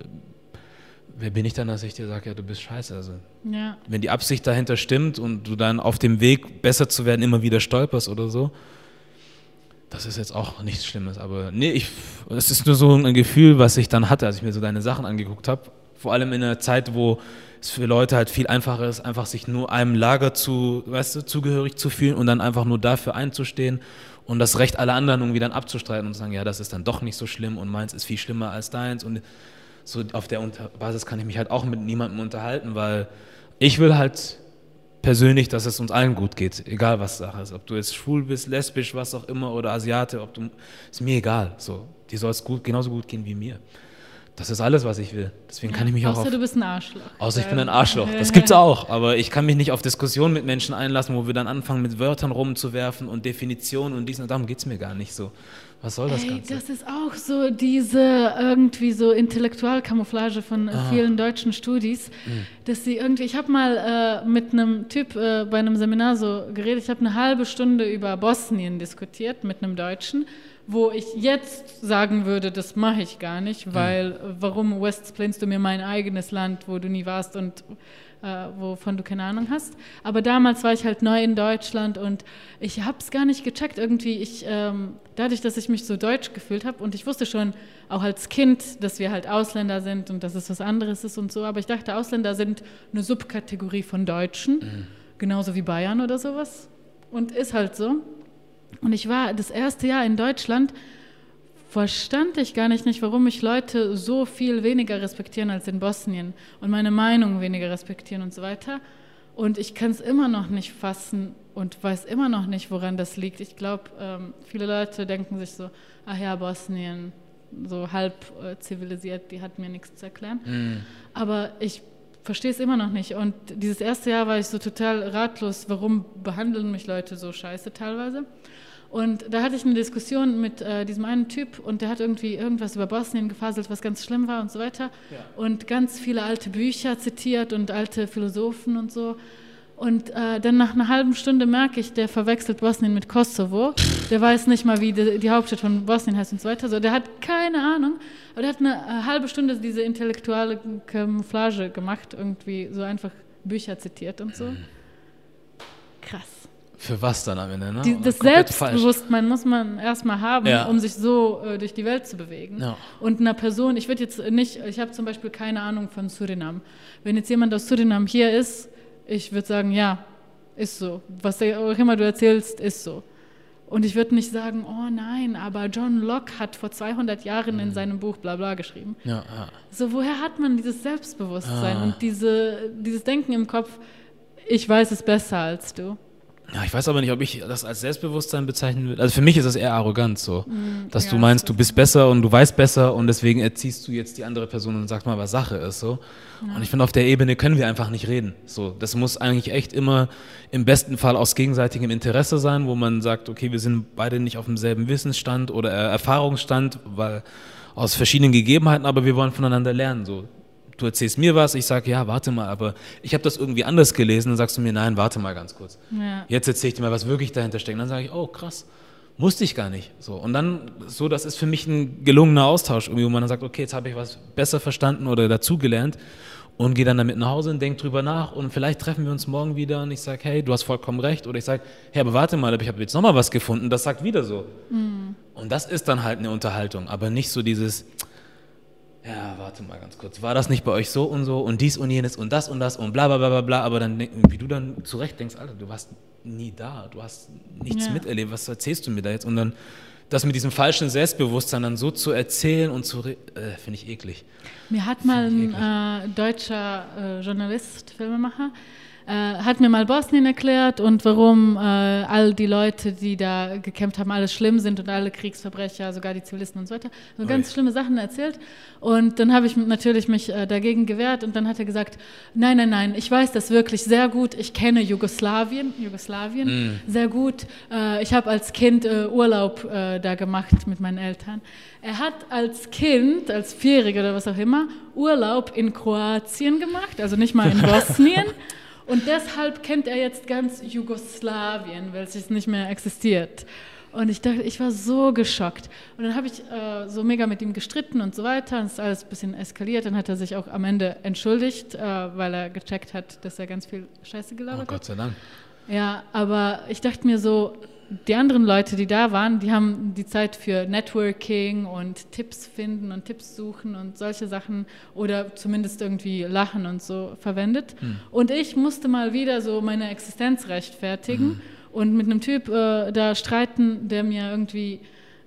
wer bin ich dann, dass ich dir sage, ja, du bist scheiße. Also, ja. Wenn die Absicht dahinter stimmt und du dann auf dem Weg, besser zu werden, immer wieder stolperst oder so, das ist jetzt auch nichts Schlimmes, aber nee, ich, das ist nur so ein Gefühl, was ich dann hatte, als ich mir so deine Sachen angeguckt habe. Vor allem in einer Zeit, wo es für Leute halt viel einfacher ist, einfach sich nur einem Lager zu, weißt du, zugehörig zu fühlen und dann einfach nur dafür einzustehen und das Recht aller anderen irgendwie dann abzustreiten und zu sagen, ja, das ist dann doch nicht so schlimm und meins ist viel schlimmer als deins und so auf der Basis kann ich mich halt auch mit niemandem unterhalten, weil ich will halt persönlich, dass es uns allen gut geht, egal was Sache ist. Ob du jetzt schwul bist, lesbisch, was auch immer oder Asiate, ob du, ist mir egal. So, die soll es gut, genauso gut gehen wie mir. Das ist alles, was ich will. Deswegen kann ich mich außer auch. Außer du bist ein Arschloch. Außer ich bin ein Arschloch. Das gibt's auch. Aber ich kann mich nicht auf Diskussionen mit Menschen einlassen, wo wir dann anfangen, mit Wörtern rumzuwerfen und Definitionen und dies und darum geht's mir gar nicht so. Was soll das Ey, Ganze? Das ist auch so diese irgendwie so Intellektualkamouflage von ah. vielen deutschen Studis, mhm. dass sie irgendwie, ich habe mal äh, mit einem Typ äh, bei einem Seminar so geredet, ich habe eine halbe Stunde über Bosnien diskutiert mit einem Deutschen, wo ich jetzt sagen würde, das mache ich gar nicht, weil mhm. warum westplainst du mir mein eigenes Land, wo du nie warst und äh, wovon du keine Ahnung hast. Aber damals war ich halt neu in Deutschland und ich habe es gar nicht gecheckt. Irgendwie, ich, ähm, dadurch, dass ich mich so deutsch gefühlt habe und ich wusste schon auch als Kind, dass wir halt Ausländer sind und dass es was anderes ist und so. Aber ich dachte, Ausländer sind eine Subkategorie von Deutschen, mhm. genauso wie Bayern oder sowas. Und ist halt so. Und ich war das erste Jahr in Deutschland verstand ich gar nicht, nicht, warum mich Leute so viel weniger respektieren als in Bosnien und meine Meinung weniger respektieren und so weiter. Und ich kann es immer noch nicht fassen und weiß immer noch nicht, woran das liegt. Ich glaube, ähm, viele Leute denken sich so, ach ja, Bosnien, so halb äh, zivilisiert, die hat mir nichts zu erklären. Mm. Aber ich verstehe es immer noch nicht. Und dieses erste Jahr war ich so total ratlos, warum behandeln mich Leute so scheiße teilweise. Und da hatte ich eine Diskussion mit äh, diesem einen Typ und der hat irgendwie irgendwas über Bosnien gefaselt, was ganz schlimm war und so weiter. Ja. Und ganz viele alte Bücher zitiert und alte Philosophen und so. Und äh, dann nach einer halben Stunde merke ich, der verwechselt Bosnien mit Kosovo. Der weiß nicht mal, wie die, die Hauptstadt von Bosnien heißt und so weiter. So, der hat keine Ahnung. Aber der hat eine äh, halbe Stunde diese intellektuelle Camouflage gemacht, irgendwie so einfach Bücher zitiert und so. Krass. Für was dann am Ende? Ne? Die, das Selbstbewusstsein muss man erstmal haben, Ja. um sich so äh, durch die Welt zu bewegen. Ja. Und einer Person, ich würde jetzt nicht, ich habe zum Beispiel keine Ahnung von Surinam. Wenn jetzt jemand aus Surinam hier ist, ich würde sagen, ja, ist so. Was auch immer du erzählst, ist so. Und ich würde nicht sagen, oh nein, aber John Locke hat vor 200 Jahren Mhm. in seinem Buch bla bla geschrieben. Ja, ja. So, woher hat man dieses Selbstbewusstsein Ah. und diese, dieses Denken im Kopf, ich weiß es besser als du? Ja, ich weiß aber nicht, ob ich das als Selbstbewusstsein bezeichnen würde. Also für mich ist das eher arrogant so, dass ja, du meinst, du bist besser und du weißt besser und deswegen erziehst du jetzt die andere Person und sagst mal, was Sache ist so. Und ich finde, auf der Ebene können wir einfach nicht reden. So, das muss eigentlich echt immer im besten Fall aus gegenseitigem Interesse sein, wo man sagt, okay, wir sind beide nicht auf demselben Wissensstand oder Erfahrungsstand, weil aus verschiedenen Gegebenheiten, aber wir wollen voneinander lernen. So, du erzählst mir was, ich sage, ja, warte mal, aber ich habe das irgendwie anders gelesen, dann sagst du mir, nein, warte mal ganz kurz. Ja. Jetzt erzähle ich dir mal, was wirklich dahinter steckt. Und dann sage ich, oh, krass, wusste ich gar nicht. So, und dann, so, das ist für mich ein gelungener Austausch, irgendwie, wo man dann sagt, okay, jetzt habe ich was besser verstanden oder dazugelernt und gehe dann damit nach Hause und denke drüber nach und vielleicht treffen wir uns morgen wieder und ich sage, hey, du hast vollkommen recht. Oder ich sage, hey, aber warte mal, ich habe jetzt nochmal was gefunden, das sagt wieder so. Und das ist dann halt eine Unterhaltung, aber nicht so dieses, ja, warte mal ganz kurz, war das nicht bei euch so und so und dies und jenes und das und das und bla bla bla bla bla, aber dann, wie du dann zurecht denkst, Alter, du warst nie da, du hast nichts Ja. miterlebt, was erzählst du mir da jetzt? Und dann das mit diesem falschen Selbstbewusstsein dann so zu erzählen und zu, äh, finde ich eklig. Mir hat mal ein äh, deutscher äh, Journalist, Filmemacher, hat mir mal Bosnien erklärt und warum äh, all die Leute, die da gekämpft haben, alles schlimm sind und alle Kriegsverbrecher, sogar die Zivilisten und so weiter. So ganz schlimme Sachen erzählt. Und dann habe ich natürlich mich äh, dagegen gewehrt und dann hat er gesagt, nein, nein, nein, ich weiß das wirklich sehr gut. Ich kenne Jugoslawien, Jugoslawien sehr gut. Äh, ich habe als Kind äh, Urlaub äh, da gemacht mit meinen Eltern. Er hat als Kind, als Vierjähriger oder was auch immer, Urlaub in Kroatien gemacht, also nicht mal in Bosnien. Und deshalb kennt er jetzt ganz Jugoslawien, weil es nicht mehr existiert. Und ich dachte, ich war so geschockt. Und dann habe ich äh, so mega mit ihm gestritten und so weiter. Und es ist alles ein bisschen eskaliert. Dann hat er sich auch am Ende entschuldigt, äh, weil er gecheckt hat, dass er ganz viel Scheiße Oh gelabert hat. Gott sei Dank. Ja, aber ich dachte mir so, die anderen Leute, die da waren, die haben die Zeit für Networking und Tipps finden und Tipps suchen und solche Sachen oder zumindest irgendwie lachen und so verwendet. Und ich musste mal wieder so meine Existenz rechtfertigen und mit einem Typ äh, da streiten, der mir irgendwie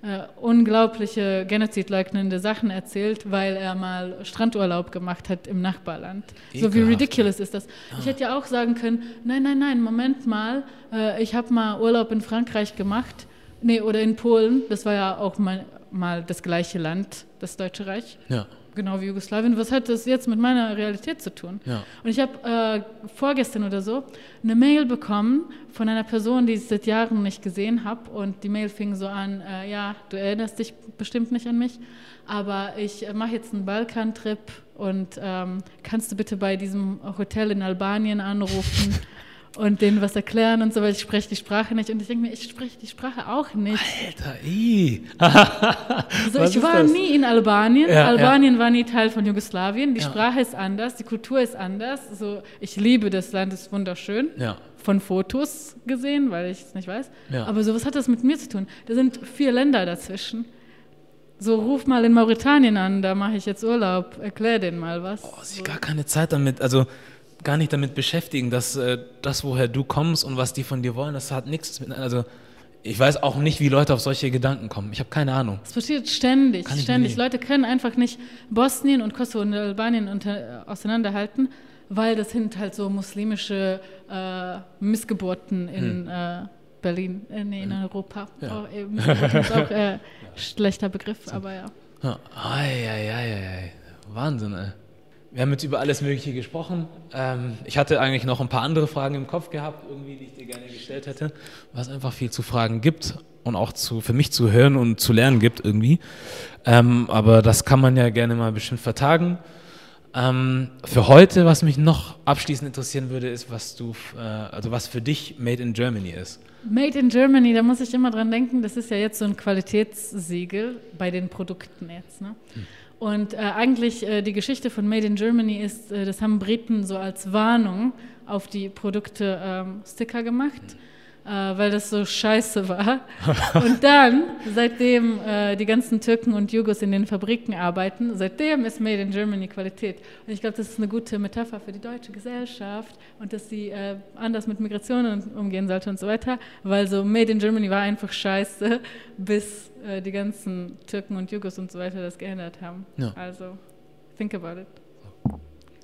äh, unglaubliche genozidleugnende Sachen erzählt, weil er mal Strandurlaub gemacht hat im Nachbarland. So wie Ekelhaft. ridiculous ist das. Ich hätte ja auch sagen können, nein, nein, nein, Moment mal, äh, ich habe mal Urlaub in Frankreich gemacht, nee, oder in Polen, das war ja auch mal, mal das gleiche Land, das Deutsche Reich, Ja, genau wie Jugoslawien. Was hat das jetzt mit meiner Realität zu tun? ja. Und ich habe äh, vorgestern oder so eine Mail bekommen von einer Person, die ich seit Jahren nicht gesehen habe. Und die Mail fing so an, äh, ja, du erinnerst dich bestimmt nicht an mich, aber ich äh, mache jetzt einen Balkantrip und ähm, kannst du bitte bei diesem Hotel in Albanien anrufen und denen was erklären und so, weil ich spreche die Sprache nicht. Und ich denke mir, ich spreche die Sprache auch nicht. Alter, i. Also Was ich war das? nie in Albanien. Ja, Albanien war nie Teil von Jugoslawien. Die Ja. Sprache ist anders, die Kultur ist anders. Also ich liebe das Land, es ist wunderschön. Ja. Von Fotos gesehen, weil ich es nicht weiß. Ja. Aber so, was hat das mit mir zu tun? Da sind vier Länder dazwischen. So, ruf mal in Mauretanien an, da mache ich jetzt Urlaub. Erklär denen mal was. Oh, sich gar keine Zeit damit, also gar nicht damit beschäftigen, dass äh, das, woher du kommst und was die von dir wollen, das hat nichts mit, also ich weiß auch nicht, wie Leute auf solche Gedanken kommen. Ich habe keine Ahnung. Es passiert ständig, ständig. nicht. Leute können einfach nicht Bosnien und Kosovo und Albanien unter, auseinanderhalten, weil das sind halt so muslimische äh, Missgeburten in äh, Berlin, äh, nee, in Europa. Hm. Ja. Oh, äh, Missgeburten ist auch äh, schlechter Begriff, aber ja. Ja. Ei, ei, ei, ei. Wahnsinn, ey. Wir haben jetzt über alles Mögliche gesprochen. Ähm, ich hatte eigentlich noch ein paar andere Fragen im Kopf gehabt, irgendwie, die ich dir gerne gestellt hätte, was einfach viel zu fragen gibt und auch zu, für mich zu hören und zu lernen gibt irgendwie. Ähm, aber das kann man ja gerne mal bestimmt vertagen. Ähm, für heute, was mich noch abschließend interessieren würde, ist, was du, äh, also was für dich Made in Germany ist. Made in Germany, da muss ich immer dran denken, das ist ja jetzt so ein Qualitätssiegel bei den Produkten jetzt. Ne? Hm. Und äh, eigentlich äh, die Geschichte von Made in Germany ist, äh, das haben Briten so als Warnung auf die Produkte ähm, Sticker gemacht. Äh, weil das so scheiße war. Und dann, seitdem äh, die ganzen Türken und Jugos in den Fabriken arbeiten, seitdem ist Made in Germany Qualität. Und ich glaube, das ist eine gute Metapher für die deutsche Gesellschaft und dass sie äh, anders mit Migrationen umgehen sollte und so weiter, weil so Made in Germany war einfach scheiße, bis äh, die ganzen Türken und Jugos und so weiter das geändert haben. Ja. Also, think about it.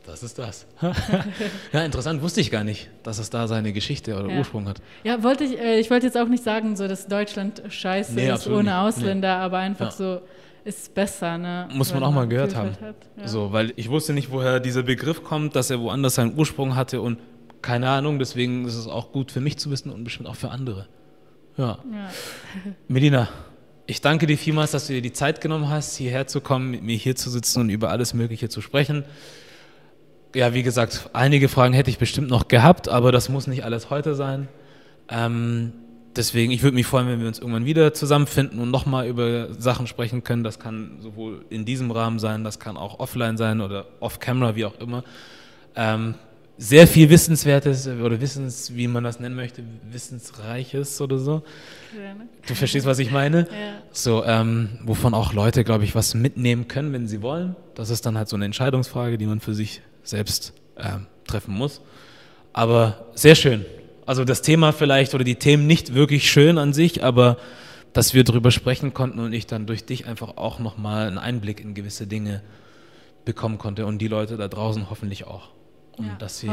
Das ist das. ja, interessant, wusste ich gar nicht, dass es da seine Geschichte oder ja. Ursprung hat. Ja, wollte ich, äh, ich wollte jetzt auch nicht sagen, so dass Deutschland scheiße nee, ist ohne Ausländer, nee. aber einfach ja. so ist besser, ne? Muss man auch mal gehört haben. Ja. So, weil ich wusste nicht, woher dieser Begriff kommt, dass er woanders seinen Ursprung hatte und keine Ahnung, deswegen ist es auch gut für mich zu wissen und bestimmt auch für andere. Ja. ja. Melina, ich danke dir vielmals, dass du dir die Zeit genommen hast, hierher zu kommen, mit mir hier zu sitzen und über alles Mögliche zu sprechen ja, wie gesagt, einige Fragen hätte ich bestimmt noch gehabt, aber das muss nicht alles heute sein. Ähm, deswegen, ich würde mich freuen, wenn wir uns irgendwann wieder zusammenfinden und nochmal über Sachen sprechen können. Das kann sowohl in diesem Rahmen sein, das kann auch offline sein oder off-camera, wie auch immer. Ähm, sehr viel Wissenswertes oder Wissens, wie man das nennen möchte, Wissensreiches oder so. Du verstehst, was ich meine? Ja. So, ähm, wovon auch Leute, glaube ich, was mitnehmen können, wenn sie wollen. Das ist dann halt so eine Entscheidungsfrage, die man für sich selbst äh, treffen muss. Aber sehr schön. Also das Thema vielleicht oder die Themen nicht wirklich schön an sich, aber dass wir darüber sprechen konnten und ich dann durch dich einfach auch nochmal einen Einblick in gewisse Dinge bekommen konnte und die Leute da draußen hoffentlich auch. Und ja, dass sie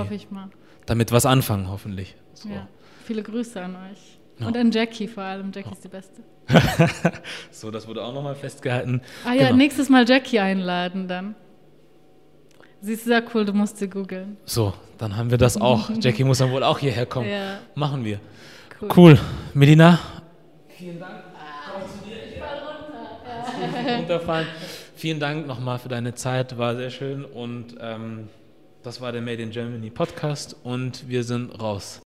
damit was anfangen, hoffentlich. So. Ja. Viele Grüße an euch. Ja. Und an Jackie vor allem. Jackie ist die Beste. so, das wurde auch nochmal festgehalten. Ah ja, genau. nächstes Mal Jackie einladen dann. Sie ist sehr cool, du musst sie googeln. So, dann haben wir das auch. Jackie muss dann wohl auch hierher kommen. Ja. Machen wir. Cool. cool. Melina? Vielen Dank. Ah, ich fall runter. Ja. Runterfallen. Vielen Dank nochmal für deine Zeit, war sehr schön und ähm, das war der Made in Germany Podcast und wir sind raus.